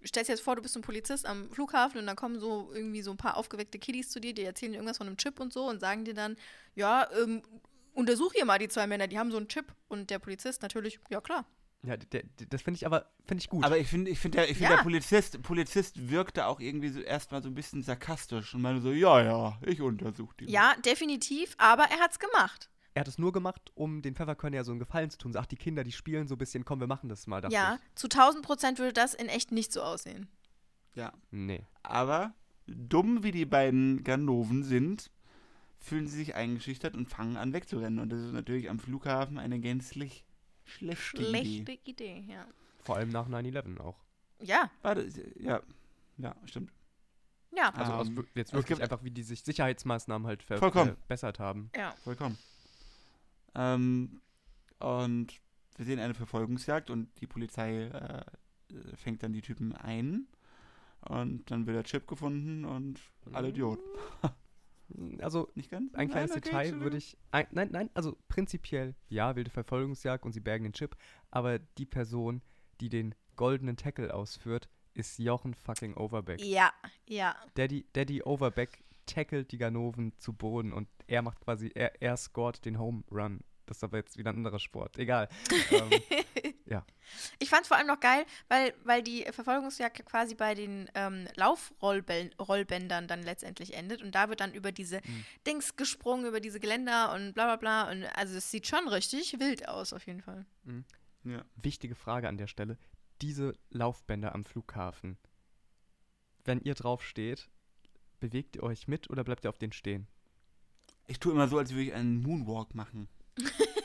stellst dir jetzt vor, du bist ein Polizist am Flughafen und dann kommen so irgendwie so ein paar aufgeweckte Kiddies zu dir, die erzählen dir irgendwas von einem Chip und so und sagen dir dann, ja, ähm, untersuch hier mal die zwei Männer, die haben so einen Chip. Und der Polizist natürlich, ja klar. Ja, der, der, das finde ich aber finde ich gut. Aber ich finde, ich finde, der, ich find, Ja. der Polizist, Polizist wirkte auch irgendwie so erstmal so ein bisschen sarkastisch und meinte so, ja, ja, ich untersuche die. Ja, definitiv, aber er hat's gemacht. er hat es nur gemacht, um den Pfefferkörner ja so einen Gefallen zu tun. So, ach, die Kinder, die spielen so ein bisschen, komm, wir machen das mal. Ja, Ich. zu 1000 Prozent würde das in echt nicht so aussehen. ja. Nee. Aber dumm wie die beiden Ganoven sind, fühlen sie sich eingeschüchtert und fangen an wegzurennen. Und das ist natürlich am Flughafen eine gänzlich schlechte, Idee. Schlechte Idee, ja. Vor allem nach 9-11 auch. Ja, Warte, ja, ja, stimmt. ja, Also aus, Ähm, jetzt wirklich einfach, wie die sich Sicherheitsmaßnahmen halt ver Vollkommen. verbessert haben. ja. Vollkommen. Ähm, und wir sehen eine Verfolgungsjagd und die Polizei äh, fängt dann die Typen ein. Und dann wird der Chip gefunden und alle Idiot. Also Nicht ganz? ein kleines Nein, okay, Detail würde ich. Ein, nein, nein, also prinzipiell ja, wilde Verfolgungsjagd und sie bergen den Chip, aber die Person, die den goldenen Tackle ausführt, ist Jochen fucking Overbeck. Ja, ja. Daddy, Daddy Overbeck tackelt die Ganoven zu Boden und er macht quasi, er, er scored den Home Run. Das ist aber jetzt wieder ein anderer Sport. Egal. *laughs* ähm, Ich fand es vor allem noch geil, weil, weil die Verfolgungsjagd quasi bei den ähm, Laufrollbändern dann letztendlich endet und da wird dann über diese Mhm. Dings gesprungen, über diese Geländer und bla bla bla. Und also es sieht schon richtig wild aus, auf jeden Fall. Ja. wichtige Frage an der Stelle. Diese Laufbänder am Flughafen, wenn ihr drauf steht, bewegt ihr euch mit oder bleibt ihr auf denen stehen? Ich tue immer so, als würde ich einen Moonwalk machen. *laughs*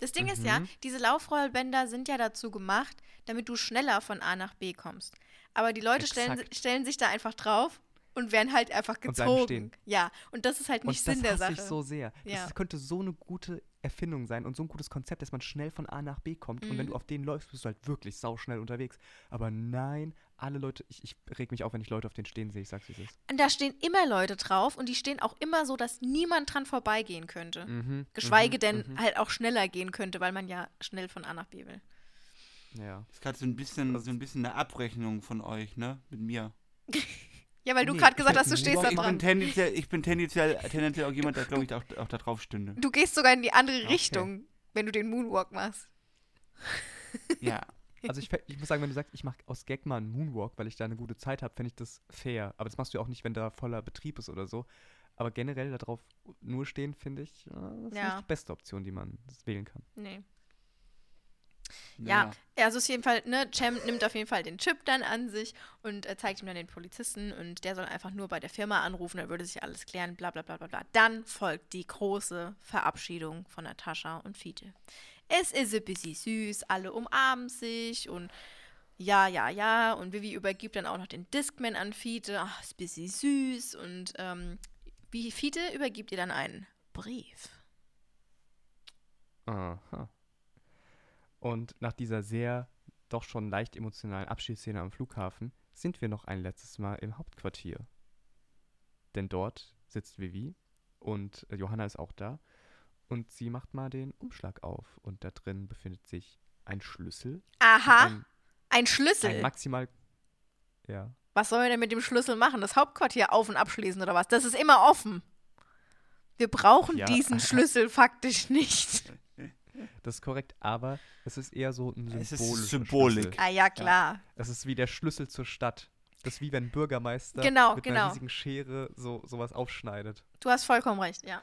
Das Ding ist ja, Mhm. diese Laufrollbänder sind ja dazu gemacht, damit du schneller von A nach B kommst. Aber die Leute stellen, stellen sich da einfach drauf und werden halt einfach Und gezogen. stehen. Ja, und das ist halt nicht und Sinn der das Sache. ich so sehr. Ja. Das könnte so eine gute Erfindung sein und so ein gutes Konzept, dass man schnell von A nach B kommt. Und wenn Mhm. du auf denen läufst, bist du halt wirklich sauschnell unterwegs. Aber nein, alle Leute, ich, ich reg mich auf, wenn ich Leute auf denen stehen sehe. Ich sag's, wie es ist. Und da stehen immer Leute drauf und die stehen auch immer so, dass niemand dran vorbeigehen könnte. Mhm, Geschweige mhm, denn mhm. halt auch schneller gehen könnte, weil man ja schnell von A nach B will. Ja. Das ist gerade so ein bisschen, Das- so ein bisschen eine Abrechnung von euch, ne? Mit mir. *laughs* Ja, weil du Nee, gerade gesagt hast, du *laughs* stehst da Moonwalk- Ich bin dran. tendenziell, ich bin tendenziell, *laughs* tendenziell auch jemand, der, glaube ich, auch, auch da drauf stünde. Du gehst sogar in die andere Okay. Richtung, wenn du den Moonwalk machst. Ja. Also ich, ich muss sagen, wenn du sagst, ich mache aus Gag mal einen Moonwalk, weil ich da eine gute Zeit habe, fände ich das fair. Aber das machst du ja auch nicht, wenn da voller Betrieb ist oder so. Aber generell darauf nur stehen, finde ich, äh, das ist Ja. nicht die beste Option, die man wählen kann. Nee. Ja, Ja, also auf jeden Fall, ne, Cem nimmt auf jeden Fall den Chip dann an sich und äh, zeigt ihm dann den Polizisten und der soll einfach nur bei der Firma anrufen, dann würde sich alles klären, bla bla bla bla bla. Dann folgt die große Verabschiedung von Natascha und Fiete. Es ist ein bisschen süß, alle umarmen sich und ja, ja, ja. Und Vivi übergibt dann auch noch den Discman an Fiete. Ach, ist ein bisschen süß. Und ähm, wie Fiete übergibt ihr dann einen Brief. Aha. Und nach dieser sehr, doch schon leicht emotionalen Abschiedsszene am Flughafen sind wir noch ein letztes Mal im Hauptquartier. Denn dort sitzt Vivi und Johanna ist auch da. Und sie macht mal den Umschlag auf. Und da drin befindet sich ein Schlüssel. Aha, Ein, ein Schlüssel. ein maximal. Ja. Was sollen wir denn mit dem Schlüssel machen? Das Hauptquartier auf- und abschließen oder was? Das ist immer offen. Wir brauchen Ja. diesen *laughs* Schlüssel faktisch nicht. Das ist korrekt, aber es ist eher so ein Es ist symbolischer Symbolik. Schlüssel. Ah ja, klar. Es ist wie der Schlüssel zur Stadt. Das ist wie wenn ein Bürgermeister Genau, mit genau. einer riesigen Schere so sowas aufschneidet. Du hast vollkommen recht, ja.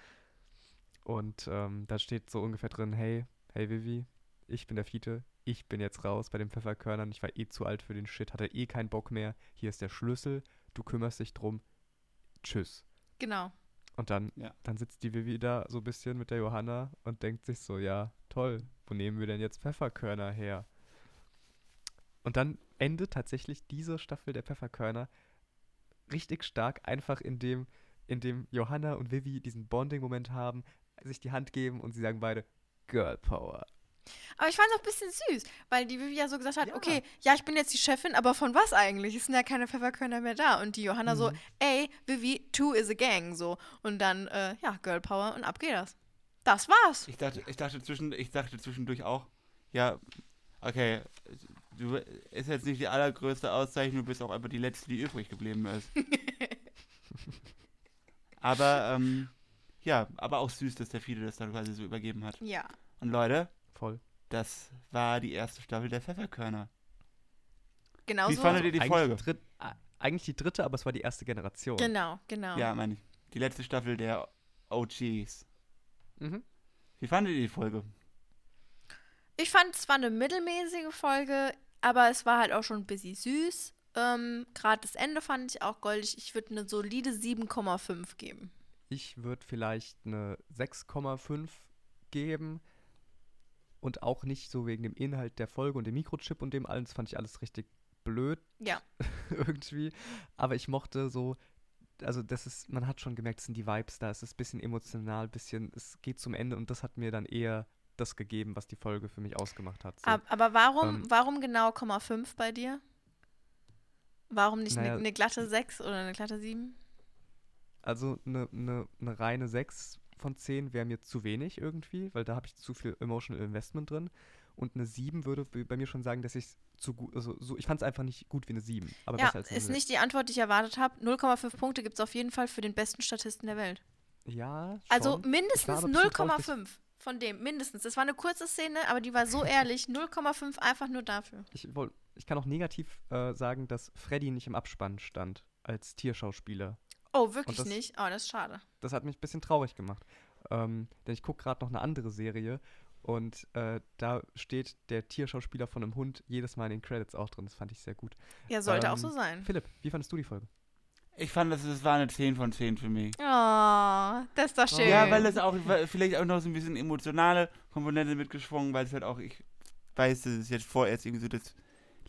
Und ähm, da steht so ungefähr drin, hey, hey Vivi, ich bin der Fiete, ich bin jetzt raus bei den Pfefferkörnern, ich war eh zu alt für den Shit, hatte eh keinen Bock mehr, hier ist der Schlüssel, du kümmerst dich drum, tschüss. Genau. Und dann, Ja. dann sitzt die Vivi da so ein bisschen mit der Johanna und denkt sich so, ja, toll, wo nehmen wir denn jetzt Pfefferkörner her? Und dann endet tatsächlich diese Staffel der Pfefferkörner richtig stark, einfach indem, indem Johanna und Vivi diesen Bonding-Moment haben, sich die Hand geben und sie sagen beide, Girl Power. Aber ich fand es auch ein bisschen süß, weil die Vivi ja so gesagt hat, Ja. okay, ja, ich bin jetzt die Chefin, aber von was eigentlich? Es sind ja keine Pfefferkörner mehr da. Und die Johanna so, Mhm. ey, Vivi, two is a gang, so. Und dann, äh, ja, Girl Power und ab geht das. Das war's. Ich dachte, ich dachte, zwischen, ich dachte zwischendurch auch, ja, okay, du ist jetzt nicht die allergrößte Auszeichnung, du bist auch einfach die letzte, die übrig geblieben ist. *laughs* aber, ähm, ja, aber auch süß, dass der Fiete das dann quasi so übergeben hat. Ja. Und Leute, Voll. das war die erste Staffel der Pfefferkörner. Genau Wie so. fandet ihr die eigentlich, Folge? dritt, eigentlich die dritte, aber es war die erste Generation. Genau, genau. Ja, meine ich. Die letzte Staffel der OGs. Mhm. Wie fandet ihr die Folge? Ich fand es war eine mittelmäßige Folge, aber es war halt auch schon ein bisschen süß. Ähm, Gerade das Ende fand ich auch goldig. Ich würde eine solide 7,5 geben. Ich würde vielleicht eine 6,5 geben. Und auch nicht so wegen dem Inhalt der Folge und dem Mikrochip und dem allen. Das fand ich alles richtig blöd Ja. *laughs* irgendwie. Aber ich mochte so, also das ist, man hat schon gemerkt, es sind die Vibes da. Es ist ein bisschen emotional, bisschen, es geht zum Ende und das hat mir dann eher das gegeben, was die Folge für mich ausgemacht hat. So. Ab, aber warum, Ähm, warum genau 0,5 bei dir? Warum nicht eine Naja, ne glatte 6 oder eine glatte 7? Also eine ne, ne reine 6 von 10 wäre mir zu wenig irgendwie, weil da habe ich zu viel Emotional Investment drin. Und eine 7 würde bei mir schon sagen, dass ich es zu gut, also so, ich fand es einfach nicht gut wie eine 7. Aber Ja, besser als eine ist 6. nicht die Antwort, die ich erwartet habe. 0,5 Punkte gibt es auf jeden Fall für den besten Statisten der Welt. Ja, Also schon. War mindestens aber ein bisschen traurig, 0,5 von dem. Mindestens. Das war eine kurze Szene, aber die war so ehrlich. *laughs* 0,5 einfach nur dafür. Ich, ich kann auch negativ äh, sagen, dass Freddy nicht im Abspann stand als Tierschauspieler. Oh, wirklich das- nicht? Oh, das ist schade. Das hat mich ein bisschen traurig gemacht. Ähm, denn ich gucke gerade noch eine andere Serie und äh, da steht der Tierschauspieler von einem Hund jedes Mal in den Credits auch drin. Das fand ich sehr gut. Ja, sollte auch Ähm, so sein. Philipp, wie fandest du die Folge? Ich fand, das, das war eine 10 von 10 für mich. Oh, das ist doch schön. Ja, weil es auch vielleicht auch noch so ein bisschen emotionale Komponente mitgeschwungen, weil es halt auch, ich weiß, dass es jetzt vorerst irgendwie so das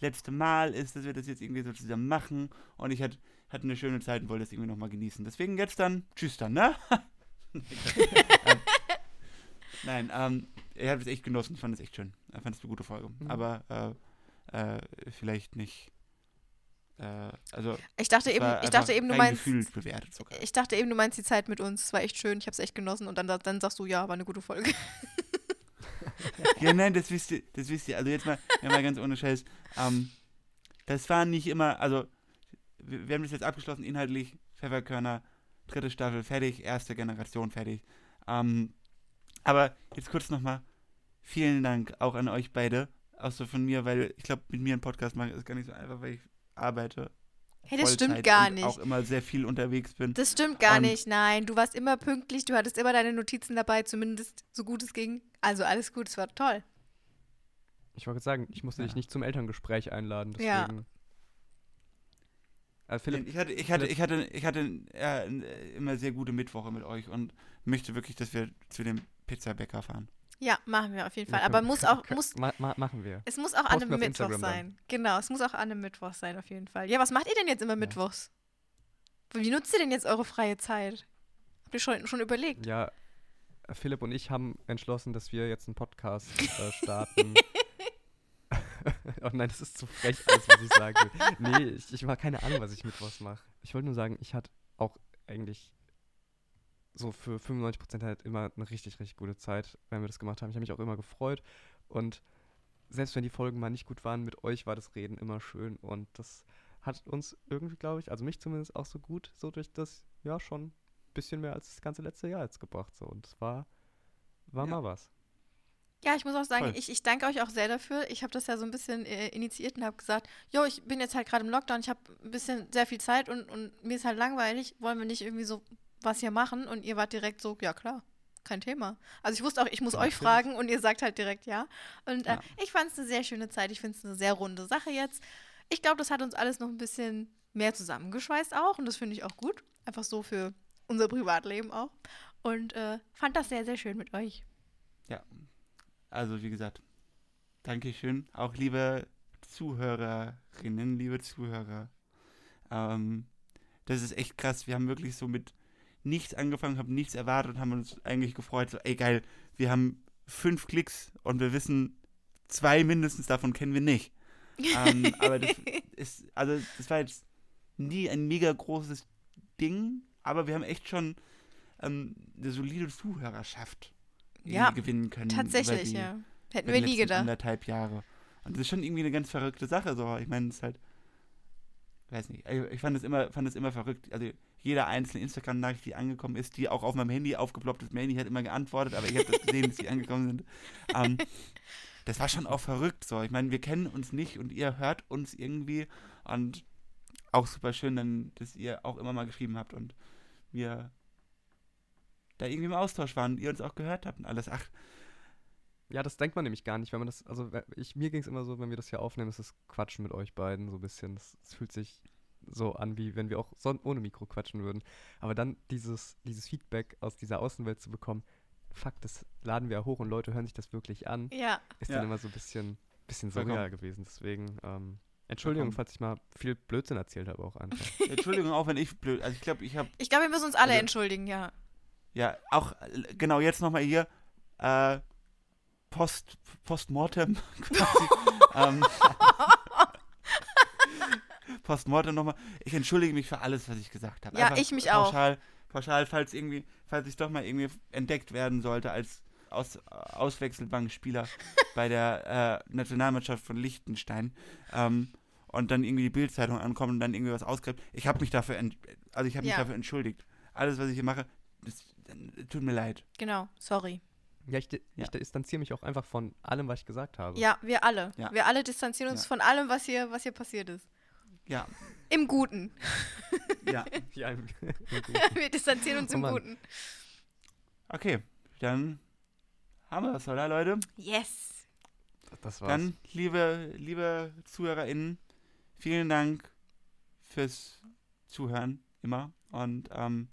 letzte Mal ist, dass wir das jetzt irgendwie so zusammen machen und ich hatte, hatte eine schöne Zeit und wollte es irgendwie nochmal genießen. Deswegen jetzt dann, tschüss dann, ne? *laughs* Nein, ähm, ich habe es echt genossen, ich fand es echt schön. Ich fand es eine gute Folge. Mhm. Aber äh, äh, vielleicht nicht. Äh, also, ich dachte eben, ich dachte eben, du meinst. bewertet sogar. Ich dachte eben, du meinst die Zeit mit uns. Es war echt schön. Ich habe es echt genossen. Und dann, dann sagst du, ja, war eine gute Folge. *laughs* Ja, nein, das wisst ihr, das wisst ihr. Also jetzt mal, ja, mal ganz ohne Scheiß. Ähm, das war nicht immer, also wir, wir haben das jetzt abgeschlossen, inhaltlich, Pfefferkörner, dritte Staffel fertig, erste Generation fertig. Ähm, aber jetzt kurz nochmal, vielen Dank auch an euch beide, auch so von mir, weil ich glaube, mit mir einen Podcast machen ist gar nicht so einfach, weil ich arbeite. Hey, das stimmt Vollzeit gar und nicht. auch immer sehr viel unterwegs bin. Das stimmt gar Und- nicht. Nein, du warst immer pünktlich. Du hattest immer deine Notizen dabei, zumindest so gut es ging. Also alles gut. Es war toll. Ich wollte sagen, ich musste dich Ja. nicht zum Elterngespräch einladen, Ja. Also Philipp, ich hatte, ich hatte, ich hatte, ich hatte äh, immer sehr gute Mittwoche mit euch und möchte wirklich, dass wir zu dem Pizzabäcker fahren. Ja, machen wir auf jeden Fall. wir Aber muss *laughs* auch, muss, ma ma machen wir. es muss auch an Posten einem wir auf Mittwoch Instagram dann. sein. Genau, es muss auch an einem Mittwoch sein, auf jeden Fall. Ja, was macht ihr denn jetzt immer mittwochs? Wie nutzt ihr denn jetzt eure freie Zeit? Habt ihr schon, schon überlegt? Ja, äh, Philipp und ich haben entschlossen, dass wir jetzt einen Podcast äh, starten. *laughs* *laughs* oh nein, das ist zu frech, alles, was ich sagen will. Nee, ich, ich habe keine Ahnung, was ich mittwochs mache. Ich wollte nur sagen, ich hatte auch eigentlich so für 95% halt immer eine richtig, richtig gute Zeit, wenn wir das gemacht haben. Ich habe mich auch immer gefreut und selbst wenn die Folgen mal nicht gut waren, mit euch war das Reden immer schön und das hat uns irgendwie, glaube ich, also mich zumindest auch so gut so durch das, ja, schon ein bisschen mehr als das ganze letzte Jahr jetzt gebracht. So. Und es war, war Ja. mal was. Ja, ich muss auch sagen, ich, ich danke euch auch sehr dafür. Ich habe das ja so ein bisschen äh, initiiert und habe gesagt, jo, ich bin jetzt halt gerade im Lockdown, ich habe ein bisschen sehr viel Zeit und, und mir ist halt langweilig, wollen wir nicht irgendwie so was hier machen? Und ihr wart direkt so, ja klar, kein Thema. Also ich wusste auch, ich muss euch Natürlich. fragen und ihr sagt halt direkt ja. Und äh, Ja. ich fand es eine sehr schöne Zeit, ich finde es eine sehr runde Sache jetzt. Ich glaube, das hat uns alles noch ein bisschen mehr zusammengeschweißt auch und das finde ich auch gut. Einfach so für unser Privatleben auch. Und äh, fand das sehr, sehr schön mit euch. Also, wie gesagt, Dankeschön. Auch liebe Zuhörerinnen, liebe Zuhörer. Ähm, das ist echt krass. Wir haben wirklich so mit nichts angefangen, haben nichts erwartet und haben uns eigentlich gefreut. So, ey, geil, wir haben fünf Klicks und wir wissen, zwei mindestens davon kennen wir nicht. ähm, *laughs* aber das ist, also, das war jetzt nie ein mega großes Ding, aber wir haben echt schon ähm, eine solide Zuhörerschaft Ja, gewinnen können. Tatsächlich, die, ja. Hätten wir nie gedacht. anderthalb Jahre. Und das ist schon irgendwie eine ganz verrückte Sache. So. Ich meine, es ist halt, weiß nicht, ich fand es immer, fand es immer verrückt. Also jede einzelne Instagram-Nachricht, die angekommen ist, die auch auf meinem Handy aufgeploppt ist, mein Handy hat immer geantwortet, aber ich habe das gesehen, dass die angekommen sind. Ähm, das war schon auch verrückt. So. Ich meine, wir kennen uns nicht und ihr hört uns irgendwie und auch super schön, dann, dass ihr auch immer mal geschrieben habt und wir da irgendwie im Austausch waren und ihr uns auch gehört habt und alles. Ach, Ja, das denkt man nämlich gar nicht, wenn man das, also ich, mir ging es immer so, wenn wir das hier aufnehmen, ist das Quatschen mit euch beiden so ein bisschen. Das, das fühlt sich so an, wie wenn wir auch son ohne Mikro quatschen würden. Aber dann dieses, dieses Feedback aus dieser Außenwelt zu bekommen, fuck, das laden wir hoch und Leute hören sich das wirklich an, Ja, ist Ja. dann immer so ein bisschen, bisschen surreal gewesen. Deswegen, ähm, Entschuldigung, falls ich mal viel Blödsinn erzählt habe auch einfach. *laughs* Entschuldigung, auch wenn ich blöd. Also ich glaube, ich habe ich glaube, wir müssen uns alle Also- entschuldigen, ja. Ja auch äh, genau jetzt nochmal hier äh, Post Postmortem *laughs* quasi. ähm, *laughs* Postmortem nochmal. Ich entschuldige mich für alles, was ich gesagt habe. Ja, Einfach ich mich auch. pauschal, Pauschal, falls irgendwie, falls ich doch mal irgendwie entdeckt werden sollte als Aus, Auswechselbankspieler *laughs* bei der äh, Nationalmannschaft von Liechtenstein. Ähm, und dann irgendwie die Bildzeitung ankommt und dann irgendwie was ausgräbt. Ich habe mich dafür, ent also ich habe mich Ja. dafür entschuldigt. Alles, was ich hier mache, das, tut mir leid. Genau, sorry. Ja, ich, Ja. ich distanziere mich auch einfach von allem, was ich gesagt habe. Ja, wir alle. Ja. Wir alle distanzieren uns Ja. von allem, was hier, was hier passiert ist. Ja, Im Guten. *laughs* ja. *laughs* Ja, im- *laughs* wir distanzieren uns Oh im Mann. Guten. Okay, dann haben wir das, oder Leute? Yes. das war's. Dann, liebe, liebe ZuhörerInnen, vielen Dank fürs Zuhören immer. Und ähm,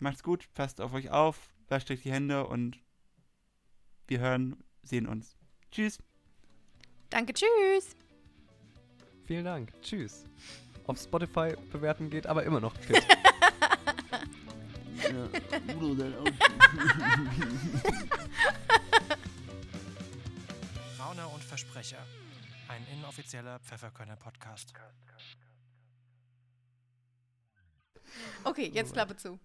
macht's gut, passt auf euch auf, wascht euch die Hände und wir hören, sehen uns. Tschüss. Danke, tschüss. Vielen Dank. Tschüss. Auf Spotify bewerten geht aber immer noch fit. *laughs* Rauner und Versprecher. Ein inoffizieller Pfefferkörner-Podcast. Okay, jetzt Klappe zu.